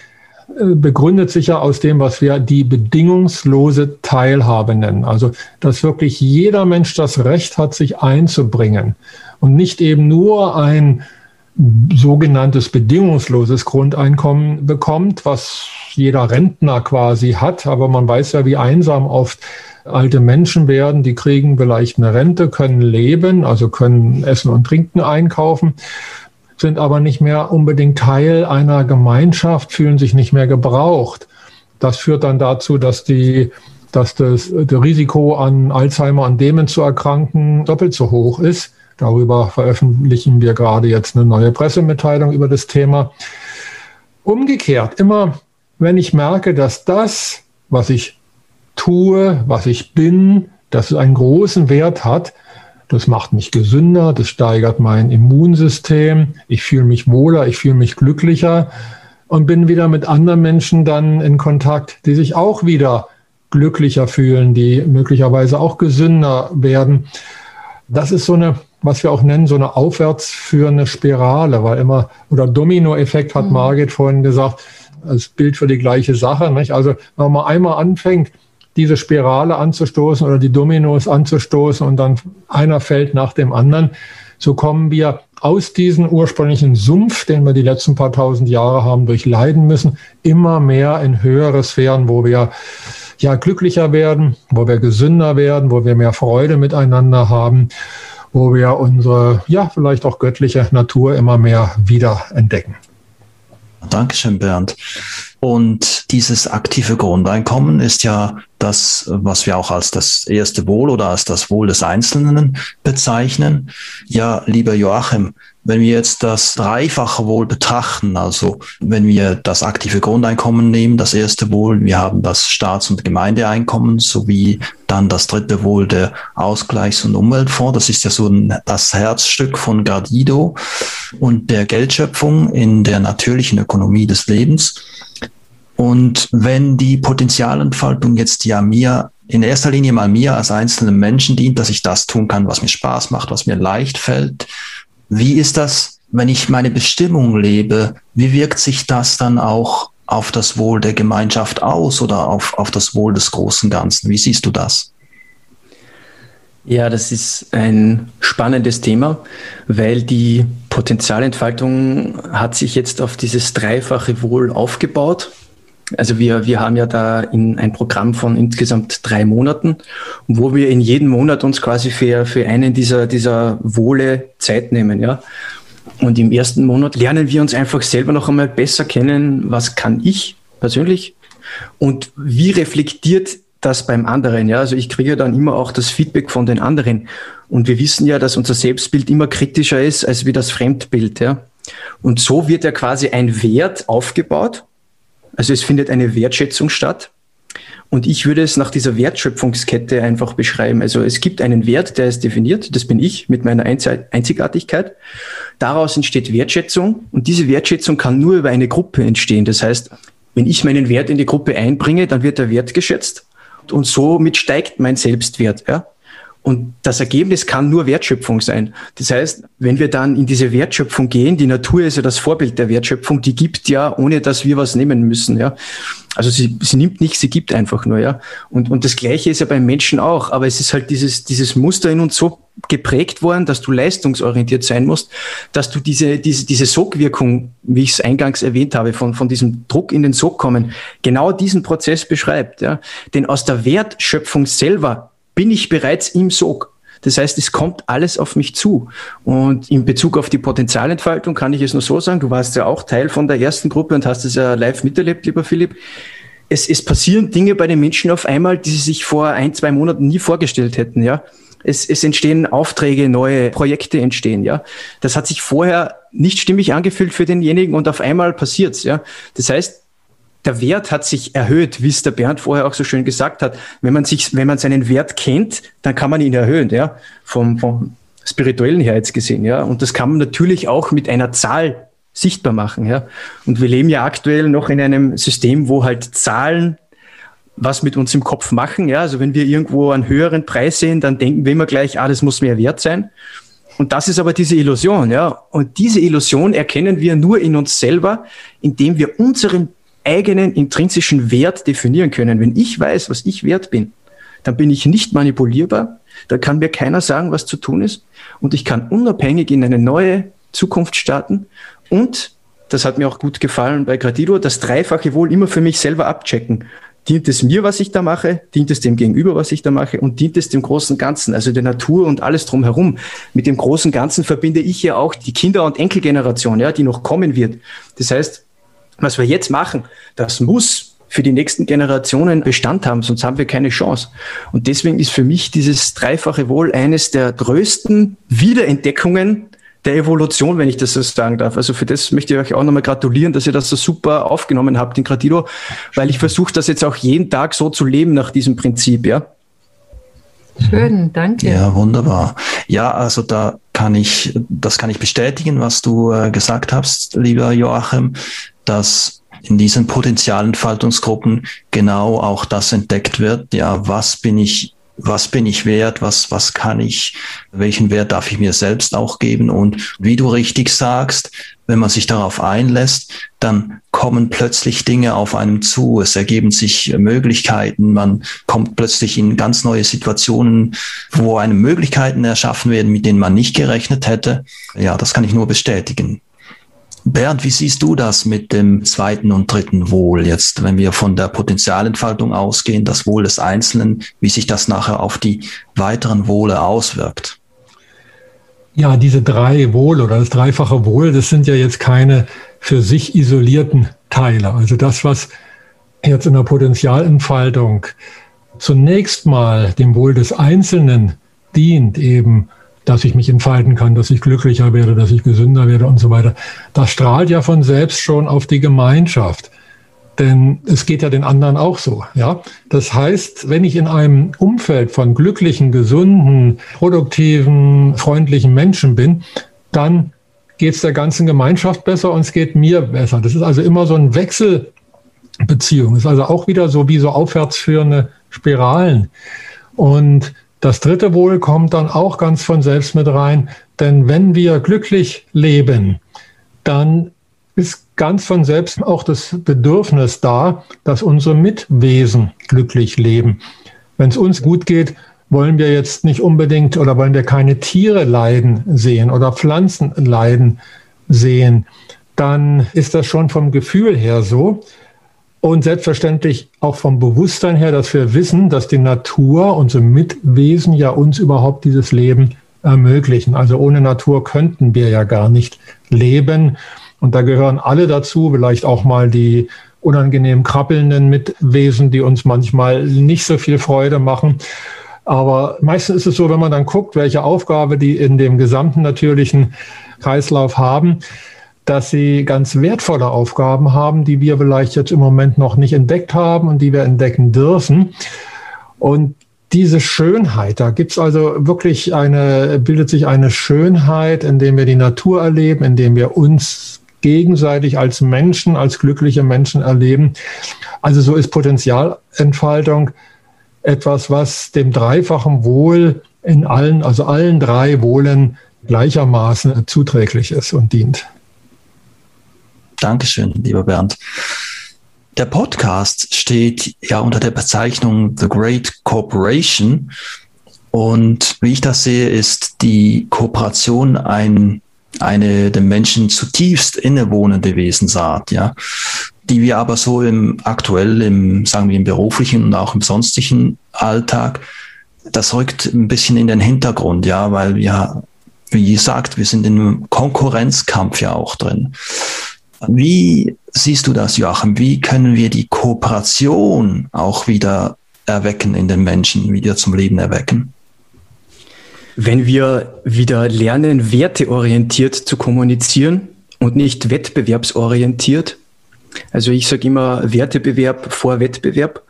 begründet sich ja aus dem, was wir die bedingungslose Teilhabe nennen. Also, dass wirklich jeder Mensch das Recht hat, sich einzubringen und nicht eben nur ein sogenanntes bedingungsloses Grundeinkommen bekommt, was jeder Rentner quasi hat. Aber man weiß ja, wie einsam oft alte Menschen werden. Die kriegen vielleicht eine Rente, können leben, also können Essen und Trinken einkaufen, sind aber nicht mehr unbedingt Teil einer Gemeinschaft, fühlen sich nicht mehr gebraucht. Das führt dann dazu, dass die dass das, das Risiko an Alzheimer und Demen zu erkranken doppelt so hoch ist Darüber veröffentlichen wir gerade jetzt eine neue Pressemitteilung über das Thema. Umgekehrt, immer wenn ich merke, dass das, was ich tue, was ich bin, dass es einen großen Wert hat, das macht mich gesünder, das steigert mein Immunsystem, ich fühle mich wohler, ich fühle mich glücklicher und bin wieder mit anderen Menschen dann in Kontakt, die sich auch wieder glücklicher fühlen, die möglicherweise auch gesünder werden. Das ist so eine was wir auch nennen, so eine aufwärts führende Spirale, weil immer, oder Dominoeffekt hat mhm. Margit vorhin gesagt, als Bild für die gleiche Sache. Nicht? Also wenn man einmal anfängt, diese Spirale anzustoßen oder die Dominos anzustoßen und dann einer fällt nach dem anderen, so kommen wir aus diesem ursprünglichen Sumpf, den wir die letzten paar tausend Jahre haben durchleiden müssen, immer mehr in höhere Sphären, wo wir ja glücklicher werden, wo wir gesünder werden, wo wir mehr Freude miteinander haben wo wir unsere, ja, vielleicht auch göttliche Natur immer mehr wieder entdecken. Dankeschön, Bernd. Und dieses aktive Grundeinkommen ist ja das, was wir auch als das erste Wohl oder als das Wohl des Einzelnen bezeichnen. Ja, lieber Joachim, wenn wir jetzt das dreifache Wohl betrachten, also wenn wir das aktive Grundeinkommen nehmen, das erste Wohl, wir haben das Staats- und Gemeindeeinkommen sowie dann das dritte Wohl der Ausgleichs- und Umweltfonds. Das ist ja so das Herzstück von Gardido und der Geldschöpfung in der natürlichen Ökonomie des Lebens. Und wenn die Potenzialentfaltung jetzt ja mir in erster Linie mal mir als einzelnen Menschen dient, dass ich das tun kann, was mir Spaß macht, was mir leicht fällt, wie ist das, wenn ich meine Bestimmung lebe? Wie wirkt sich das dann auch auf das Wohl der Gemeinschaft aus oder auf, auf das Wohl des großen Ganzen? Wie siehst du das? Ja, das ist ein spannendes Thema, weil die Potenzialentfaltung hat sich jetzt auf dieses dreifache Wohl aufgebaut. Also wir, wir haben ja da in ein Programm von insgesamt drei Monaten, wo wir in jedem Monat uns quasi für, für einen dieser, dieser Wohle Zeit nehmen, ja. Und im ersten Monat lernen wir uns einfach selber noch einmal besser kennen, was kann ich persönlich und wie reflektiert das beim anderen, ja. Also ich kriege dann immer auch das Feedback von den anderen. Und wir wissen ja, dass unser Selbstbild immer kritischer ist als wie das Fremdbild, ja. Und so wird ja quasi ein Wert aufgebaut, also es findet eine Wertschätzung statt. Und ich würde es nach dieser Wertschöpfungskette einfach beschreiben. Also es gibt einen Wert, der ist definiert, das bin ich mit meiner Einzigartigkeit. Daraus entsteht Wertschätzung und diese Wertschätzung kann nur über eine Gruppe entstehen. Das heißt, wenn ich meinen Wert in die Gruppe einbringe, dann wird der Wert geschätzt und somit steigt mein Selbstwert. Ja? Und das Ergebnis kann nur Wertschöpfung sein. Das heißt, wenn wir dann in diese Wertschöpfung gehen, die Natur ist ja das Vorbild der Wertschöpfung, die gibt ja, ohne dass wir was nehmen müssen, ja. Also sie, sie nimmt nichts, sie gibt einfach nur, ja. Und, und das Gleiche ist ja beim Menschen auch. Aber es ist halt dieses, dieses Muster in uns so geprägt worden, dass du leistungsorientiert sein musst, dass du diese, diese, diese Sogwirkung, wie ich es eingangs erwähnt habe, von, von diesem Druck in den Sog kommen, genau diesen Prozess beschreibt, ja. Denn aus der Wertschöpfung selber bin ich bereits im Sog. Das heißt, es kommt alles auf mich zu. Und in Bezug auf die Potenzialentfaltung kann ich es nur so sagen, du warst ja auch Teil von der ersten Gruppe und hast es ja live miterlebt, lieber Philipp. es, es passieren Dinge bei den Menschen auf einmal, die sie sich vor ein, zwei Monaten nie vorgestellt hätten, ja. Es, es entstehen Aufträge, neue Projekte entstehen, ja. Das hat sich vorher nicht stimmig angefühlt für denjenigen und auf einmal passiert's, ja. Das heißt, der Wert hat sich erhöht, wie es der Bernd vorher auch so schön gesagt hat. Wenn man sich, wenn man seinen Wert kennt, dann kann man ihn erhöhen, ja. Vom, vom spirituellen her jetzt gesehen, ja. Und das kann man natürlich auch mit einer Zahl sichtbar machen, ja. Und wir leben ja aktuell noch in einem System, wo halt Zahlen was mit uns im Kopf machen. Ja, also wenn wir irgendwo einen höheren Preis sehen, dann denken wir immer gleich, ah, das muss mehr wert sein. Und das ist aber diese Illusion, ja. Und diese Illusion erkennen wir nur in uns selber, indem wir unseren eigenen intrinsischen Wert definieren können. Wenn ich weiß, was ich wert bin, dann bin ich nicht manipulierbar. Da kann mir keiner sagen, was zu tun ist. Und ich kann unabhängig in eine neue Zukunft starten. Und, das hat mir auch gut gefallen bei Gradido, das dreifache Wohl immer für mich selber abchecken. Dient es mir, was ich da mache? Dient es dem Gegenüber, was ich da mache? Und dient es dem großen Ganzen, also der Natur und alles drumherum? Mit dem großen Ganzen verbinde ich ja auch die Kinder- und Enkelgeneration, ja, die noch kommen wird. Das heißt, was wir jetzt machen, das muss für die nächsten Generationen Bestand haben, sonst haben wir keine Chance. Und deswegen ist für mich dieses dreifache Wohl eines der größten Wiederentdeckungen der Evolution, wenn ich das so sagen darf. Also für das möchte ich euch auch nochmal gratulieren, dass ihr das so super aufgenommen habt in Gradido, weil ich versuche das jetzt auch jeden Tag so zu leben nach diesem Prinzip, ja. Schön, danke. Ja, wunderbar. Ja, also da kann ich, das kann ich bestätigen, was du äh, gesagt hast, lieber Joachim, dass in diesen Potenzialentfaltungsgruppen genau auch das entdeckt wird. Ja, was bin ich was bin ich wert, was, was kann ich, welchen Wert darf ich mir selbst auch geben. Und wie du richtig sagst, wenn man sich darauf einlässt, dann kommen plötzlich Dinge auf einem zu, es ergeben sich Möglichkeiten, man kommt plötzlich in ganz neue Situationen, wo einem Möglichkeiten erschaffen werden, mit denen man nicht gerechnet hätte. Ja, das kann ich nur bestätigen. Bernd, wie siehst du das mit dem zweiten und dritten Wohl jetzt, wenn wir von der Potenzialentfaltung ausgehen, das Wohl des Einzelnen, wie sich das nachher auf die weiteren Wohle auswirkt? Ja, diese drei Wohl oder das dreifache Wohl, das sind ja jetzt keine für sich isolierten Teile. Also das, was jetzt in der Potenzialentfaltung zunächst mal dem Wohl des Einzelnen dient, eben dass ich mich entfalten kann, dass ich glücklicher werde, dass ich gesünder werde und so weiter. Das strahlt ja von selbst schon auf die Gemeinschaft. Denn es geht ja den anderen auch so, ja. Das heißt, wenn ich in einem Umfeld von glücklichen, gesunden, produktiven, freundlichen Menschen bin, dann geht es der ganzen Gemeinschaft besser und es geht mir besser. Das ist also immer so ein Wechselbeziehung. Das ist also auch wieder so wie so aufwärtsführende Spiralen. Und das dritte Wohl kommt dann auch ganz von selbst mit rein, denn wenn wir glücklich leben, dann ist ganz von selbst auch das Bedürfnis da, dass unsere Mitwesen glücklich leben. Wenn es uns gut geht, wollen wir jetzt nicht unbedingt oder wollen wir keine Tiere leiden sehen oder Pflanzen leiden sehen, dann ist das schon vom Gefühl her so. Und selbstverständlich auch vom Bewusstsein her, dass wir wissen, dass die Natur, unsere Mitwesen ja uns überhaupt dieses Leben ermöglichen. Also ohne Natur könnten wir ja gar nicht leben. Und da gehören alle dazu, vielleicht auch mal die unangenehm krabbelnden Mitwesen, die uns manchmal nicht so viel Freude machen. Aber meistens ist es so, wenn man dann guckt, welche Aufgabe die in dem gesamten natürlichen Kreislauf haben, dass sie ganz wertvolle Aufgaben haben, die wir vielleicht jetzt im Moment noch nicht entdeckt haben und die wir entdecken dürfen. Und diese Schönheit, da gibt's also wirklich eine, bildet sich eine Schönheit, indem wir die Natur erleben, indem wir uns gegenseitig als Menschen, als glückliche Menschen erleben. Also so ist Potenzialentfaltung etwas, was dem dreifachen Wohl in allen, also allen drei Wohlen gleichermaßen zuträglich ist und dient. Dankeschön, lieber Bernd. Der Podcast steht ja unter der Bezeichnung The Great Corporation. Und wie ich das sehe, ist die Kooperation ein, eine dem Menschen zutiefst innewohnende Wesensart, ja, die wir aber so im aktuell, im, sagen wir, im beruflichen und auch im sonstigen Alltag, das rückt ein bisschen in den Hintergrund, ja, weil wir, wie gesagt, wir sind in einem Konkurrenzkampf ja auch drin. Wie siehst du das, Joachim? Wie können wir die Kooperation auch wieder erwecken in den Menschen, wieder zum Leben erwecken? Wenn wir wieder lernen, werteorientiert zu kommunizieren und nicht wettbewerbsorientiert, also ich sage immer Wertebewerb vor Wettbewerb,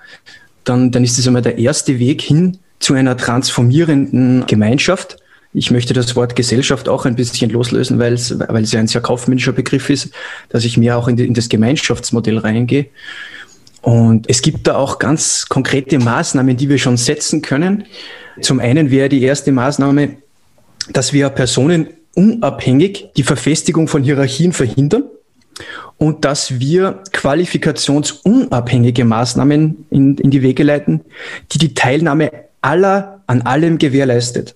dann, dann ist das einmal der erste Weg hin zu einer transformierenden Gemeinschaft. Ich möchte das Wort Gesellschaft auch ein bisschen loslösen, weil es, weil es ja ein sehr kaufmännischer Begriff ist, dass ich mehr auch in, die, in das Gemeinschaftsmodell reingehe. Und es gibt da auch ganz konkrete Maßnahmen, die wir schon setzen können. Zum einen wäre die erste Maßnahme, dass wir Personen unabhängig die Verfestigung von Hierarchien verhindern und dass wir qualifikationsunabhängige Maßnahmen in, in die Wege leiten, die die Teilnahme aller an allem gewährleistet.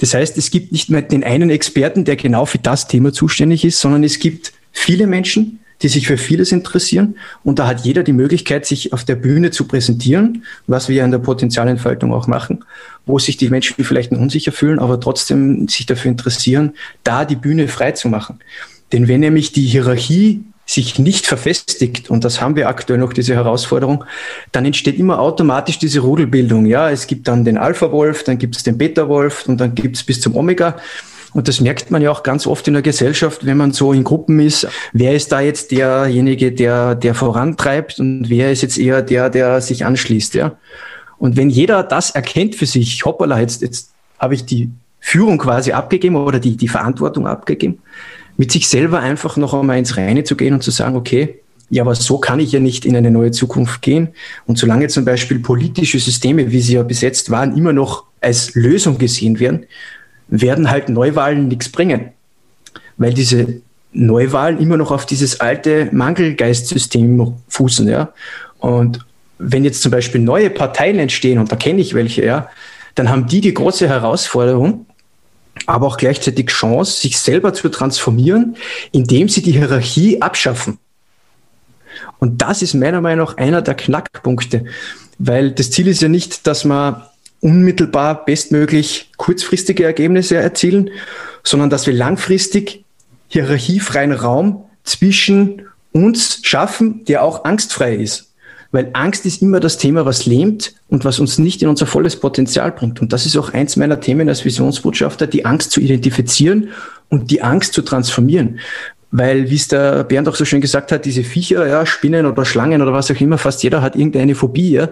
Das heißt, es gibt nicht mehr den einen Experten, der genau für das Thema zuständig ist, sondern es gibt viele Menschen, die sich für vieles interessieren. Und da hat jeder die Möglichkeit, sich auf der Bühne zu präsentieren, was wir ja in der Potenzialentfaltung auch machen, wo sich die Menschen vielleicht unsicher fühlen, aber trotzdem sich dafür interessieren, da die Bühne frei zu machen. Denn wenn nämlich die Hierarchie sich nicht verfestigt, und das haben wir aktuell noch, diese Herausforderung, dann entsteht immer automatisch diese Rudelbildung. Ja, es gibt dann den Alpha-Wolf, dann gibt es den Beta-Wolf und dann gibt es bis zum Omega. Und das merkt man ja auch ganz oft in der Gesellschaft, wenn man so in Gruppen ist. Wer ist da jetzt derjenige, der, der vorantreibt und wer ist jetzt eher der, der sich anschließt, ja? Und wenn jeder das erkennt für sich, hoppala, jetzt, jetzt habe ich die Führung quasi abgegeben oder die, die Verantwortung abgegeben, mit sich selber einfach noch einmal ins Reine zu gehen und zu sagen, okay, ja, aber so kann ich ja nicht in eine neue Zukunft gehen. Und solange zum Beispiel politische Systeme, wie sie ja besetzt waren, immer noch als Lösung gesehen werden, werden halt Neuwahlen nichts bringen. Weil diese Neuwahlen immer noch auf dieses alte Mangelgeistsystem fußen, ja. Und wenn jetzt zum Beispiel neue Parteien entstehen, und da kenne ich welche, ja, dann haben die die große Herausforderung, aber auch gleichzeitig Chance, sich selber zu transformieren, indem sie die Hierarchie abschaffen. Und das ist meiner Meinung nach einer der Knackpunkte, weil das Ziel ist ja nicht, dass man unmittelbar bestmöglich kurzfristige Ergebnisse erzielen, sondern dass wir langfristig hierarchiefreien Raum zwischen uns schaffen, der auch angstfrei ist. Weil Angst ist immer das Thema, was lähmt und was uns nicht in unser volles Potenzial bringt. Und das ist auch eins meiner Themen als Visionsbotschafter, die Angst zu identifizieren und die Angst zu transformieren. Weil, wie es der Bernd auch so schön gesagt hat, diese Viecher, ja, Spinnen oder Schlangen oder was auch immer, fast jeder hat irgendeine Phobie, ja.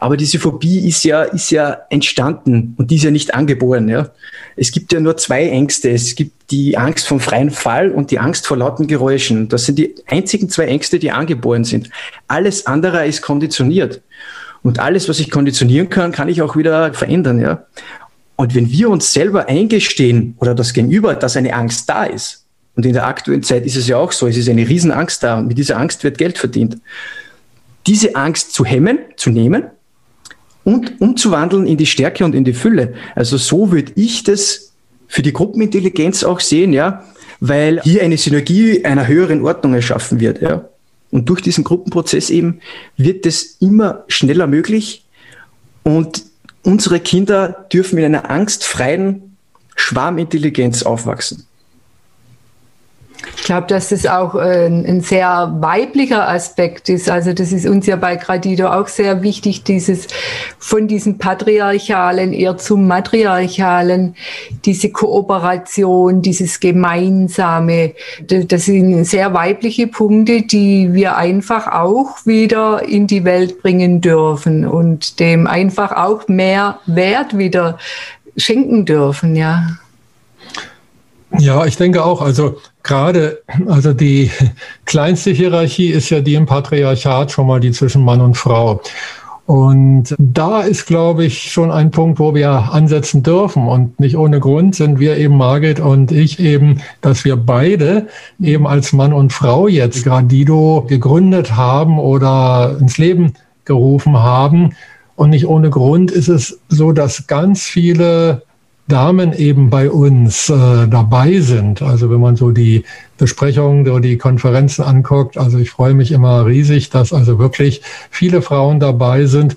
Aber diese Phobie ist ja, ist ja entstanden und die ist ja nicht angeboren. Ja. Es gibt ja nur zwei Ängste. Es gibt die Angst vom freien Fall und die Angst vor lauten Geräuschen. Das sind die einzigen zwei Ängste, die angeboren sind. Alles andere ist konditioniert. Und alles, was ich konditionieren kann, kann ich auch wieder verändern. Ja. Und wenn wir uns selber eingestehen oder das Gegenüber, dass eine Angst da ist, und in der aktuellen Zeit ist es ja auch so, es ist eine Riesenangst da und mit dieser Angst wird Geld verdient. Diese Angst zu hemmen, zu nehmen und umzuwandeln in die Stärke und in die Fülle. Also so würde ich das für die Gruppenintelligenz auch sehen, ja, weil hier eine Synergie einer höheren Ordnung erschaffen wird, ja. Und durch diesen Gruppenprozess eben wird es immer schneller möglich und unsere Kinder dürfen in einer angstfreien Schwarmintelligenz aufwachsen. Ich glaube, dass das auch äh, ein sehr weiblicher Aspekt ist. Also das ist uns ja bei Gradido auch sehr wichtig, dieses von diesem patriarchalen eher zum matriarchalen, diese Kooperation, dieses Gemeinsame. Das sind sehr weibliche Punkte, die wir einfach auch wieder in die Welt bringen dürfen und dem einfach auch mehr Wert wieder schenken dürfen, ja. Ja, ich denke auch. Also gerade, also die kleinste Hierarchie ist ja die im Patriarchat schon mal die zwischen Mann und Frau. Und da ist, glaube ich, schon ein Punkt, wo wir ansetzen dürfen. Und nicht ohne Grund sind wir eben, Margit und ich eben, dass wir beide eben als Mann und Frau jetzt Gradido gegründet haben oder ins Leben gerufen haben. Und nicht ohne Grund ist es so, dass ganz viele Damen eben bei uns äh, dabei sind. Also wenn man so die Besprechungen oder die Konferenzen anguckt, also ich freue mich immer riesig, dass also wirklich viele Frauen dabei sind.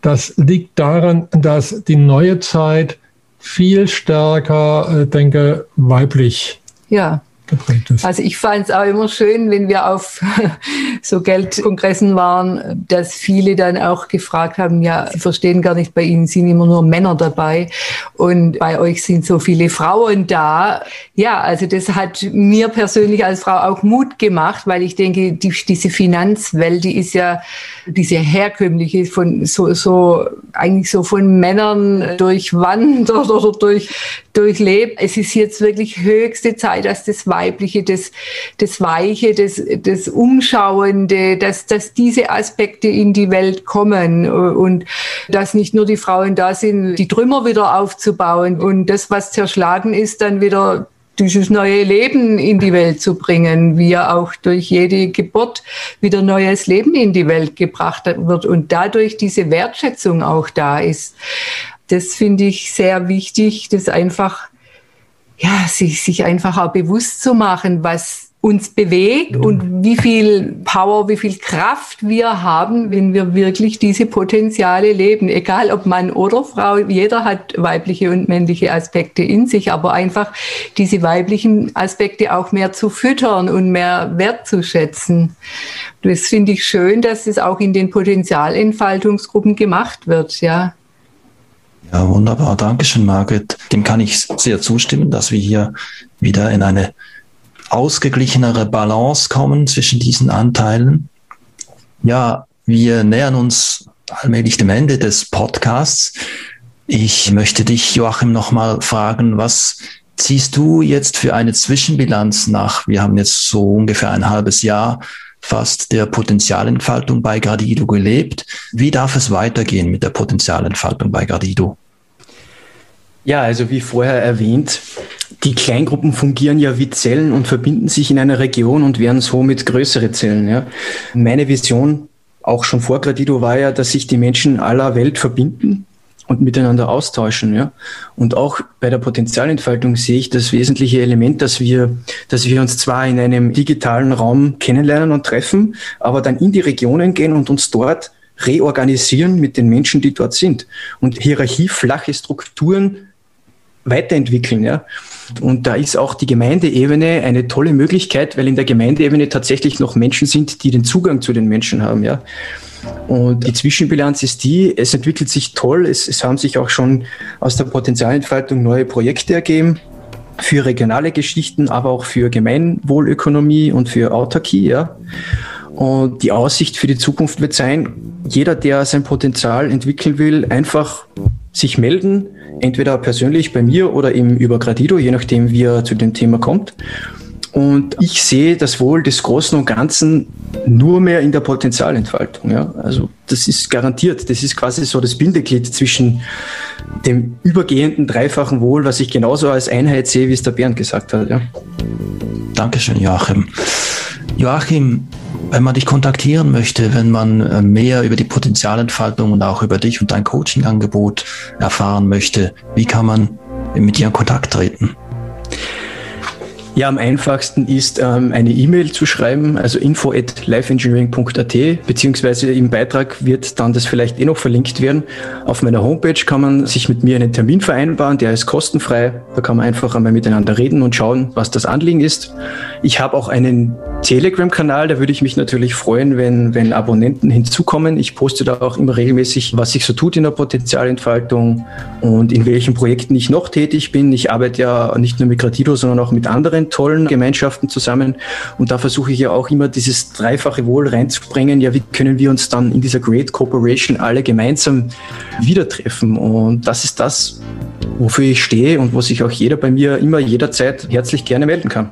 Das liegt daran, dass die neue Zeit viel stärker, äh, denke, weiblich ja geprägt ist. Also ich fand es auch immer schön, wenn wir auf so Geldkongressen waren, dass viele dann auch gefragt haben, ja, sie verstehen gar nicht, bei Ihnen sind immer nur Männer dabei und bei euch sind so viele Frauen da. Ja, also das hat mir persönlich als Frau auch Mut gemacht, weil ich denke, die, diese Finanzwelt, die ist ja diese herkömmliche von so, so eigentlich so von Männern durchwandert oder durch, durchlebt. Es ist jetzt wirklich höchste Zeit, dass das Weibliche, das, das Weiche, das, das Umschauende, dass, dass diese Aspekte in die Welt kommen und dass nicht nur die Frauen da sind, die Trümmer wieder aufzubauen und das, was zerschlagen ist, dann wieder dieses neue Leben in die Welt zu bringen, wie ja auch durch jede Geburt wieder neues Leben in die Welt gebracht wird und dadurch diese Wertschätzung auch da ist. Das finde ich sehr wichtig, das einfach, ja, sich, sich einfach auch bewusst zu machen, was uns bewegt und wie viel Power, wie viel Kraft wir haben, wenn wir wirklich diese Potenziale leben. Egal ob Mann oder Frau, jeder hat weibliche und männliche Aspekte in sich, aber einfach diese weiblichen Aspekte auch mehr zu füttern und mehr wertzuschätzen. Das finde ich schön, dass es auch in den Potenzialentfaltungsgruppen gemacht wird, ja. Ja, wunderbar. Dankeschön, Margit. Dem kann ich sehr zustimmen, dass wir hier wieder in eine ausgeglichenere Balance kommen zwischen diesen Anteilen. Ja, wir nähern uns allmählich dem Ende des Podcasts. Ich möchte dich, Joachim, nochmal fragen, was ziehst du jetzt für eine Zwischenbilanz nach? Wir haben jetzt so ungefähr ein halbes Jahr fast der Potenzialentfaltung bei Gradido gelebt. Wie darf es weitergehen mit der Potenzialentfaltung bei Gradido? Ja, also wie vorher erwähnt, die Kleingruppen fungieren ja wie Zellen und verbinden sich in einer Region und werden somit größere Zellen. Ja. Meine Vision, auch schon vor Gradido, war ja, dass sich die Menschen aller Welt verbinden und miteinander austauschen. Ja. Und auch bei der Potenzialentfaltung sehe ich das wesentliche Element, dass wir, dass wir uns zwar in einem digitalen Raum kennenlernen und treffen, aber dann in die Regionen gehen und uns dort reorganisieren mit den Menschen, die dort sind. Und hierarchieflache Strukturen weiterentwickeln. Ja. Und da ist auch die Gemeindeebene eine tolle Möglichkeit, weil in der Gemeindeebene tatsächlich noch Menschen sind, die den Zugang zu den Menschen haben. Ja. Und die Zwischenbilanz ist die, es entwickelt sich toll, es, es haben sich auch schon aus der Potenzialentfaltung neue Projekte ergeben für regionale Geschichten, aber auch für Gemeinwohlökonomie und für Autarkie. Ja. Und die Aussicht für die Zukunft wird sein, jeder, der sein Potenzial entwickeln will, einfach sich melden, entweder persönlich bei mir oder eben über Gradido, je nachdem, wie er zu dem Thema kommt. Und ich sehe das Wohl des Großen und Ganzen nur mehr in der Potenzialentfaltung. Ja? Also das ist garantiert. Das ist quasi so das Bindeglied zwischen dem übergehenden dreifachen Wohl, was ich genauso als Einheit sehe, wie es der Bernd gesagt hat. Ja? Dankeschön, Joachim. Joachim, wenn man dich kontaktieren möchte, wenn man äh, mehr über die Potenzialentfaltung und auch über dich und dein Coachingangebot erfahren möchte, wie kann man mit dir in Kontakt treten? Ja, am einfachsten ist ähm, eine E-Mail zu schreiben, also info at lifeengineering.at, beziehungsweise im Beitrag wird dann das vielleicht eh noch verlinkt werden. Auf meiner Homepage kann man sich mit mir einen Termin vereinbaren, der ist kostenfrei. Da kann man einfach einmal miteinander reden und schauen, was das Anliegen ist. Ich habe auch einen Telegram-Kanal, da würde ich mich natürlich freuen, wenn, wenn Abonnenten hinzukommen. Ich poste da auch immer regelmäßig, was sich so tut in der Potenzialentfaltung und in welchen Projekten ich noch tätig bin. Ich arbeite ja nicht nur mit Gratido, sondern auch mit anderen tollen Gemeinschaften zusammen. Und da versuche ich ja auch immer dieses dreifache Wohl reinzubringen. Ja, wie können wir uns dann in dieser Great Corporation alle gemeinsam wieder treffen? Und das ist das, wofür ich stehe und wo sich auch jeder bei mir immer jederzeit herzlich gerne melden kann.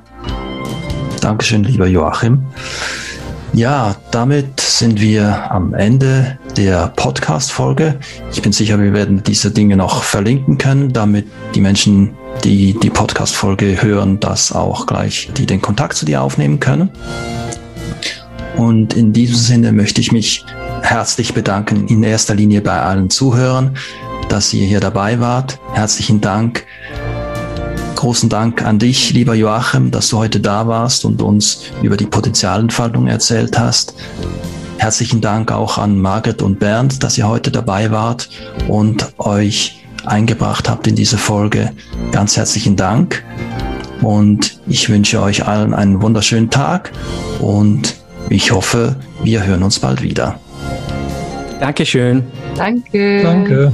Dankeschön, lieber Joachim. Ja, damit sind wir am Ende der Podcast-Folge. Ich bin sicher, wir werden diese Dinge noch verlinken können, damit die Menschen, die die Podcast-Folge hören, das auch gleich, die den Kontakt zu dir aufnehmen können. Und in diesem Sinne möchte ich mich herzlich bedanken, in erster Linie bei allen Zuhörern, dass ihr hier dabei wart. Herzlichen Dank großen Dank an dich, lieber Joachim, dass du heute da warst und uns über die Potenzialentfaltung erzählt hast. Herzlichen Dank auch an Margret und Bernd, dass ihr heute dabei wart und euch eingebracht habt in diese Folge. Ganz herzlichen Dank. Und ich wünsche euch allen einen wunderschönen Tag und ich hoffe, wir hören uns bald wieder. Dankeschön. Danke. Danke.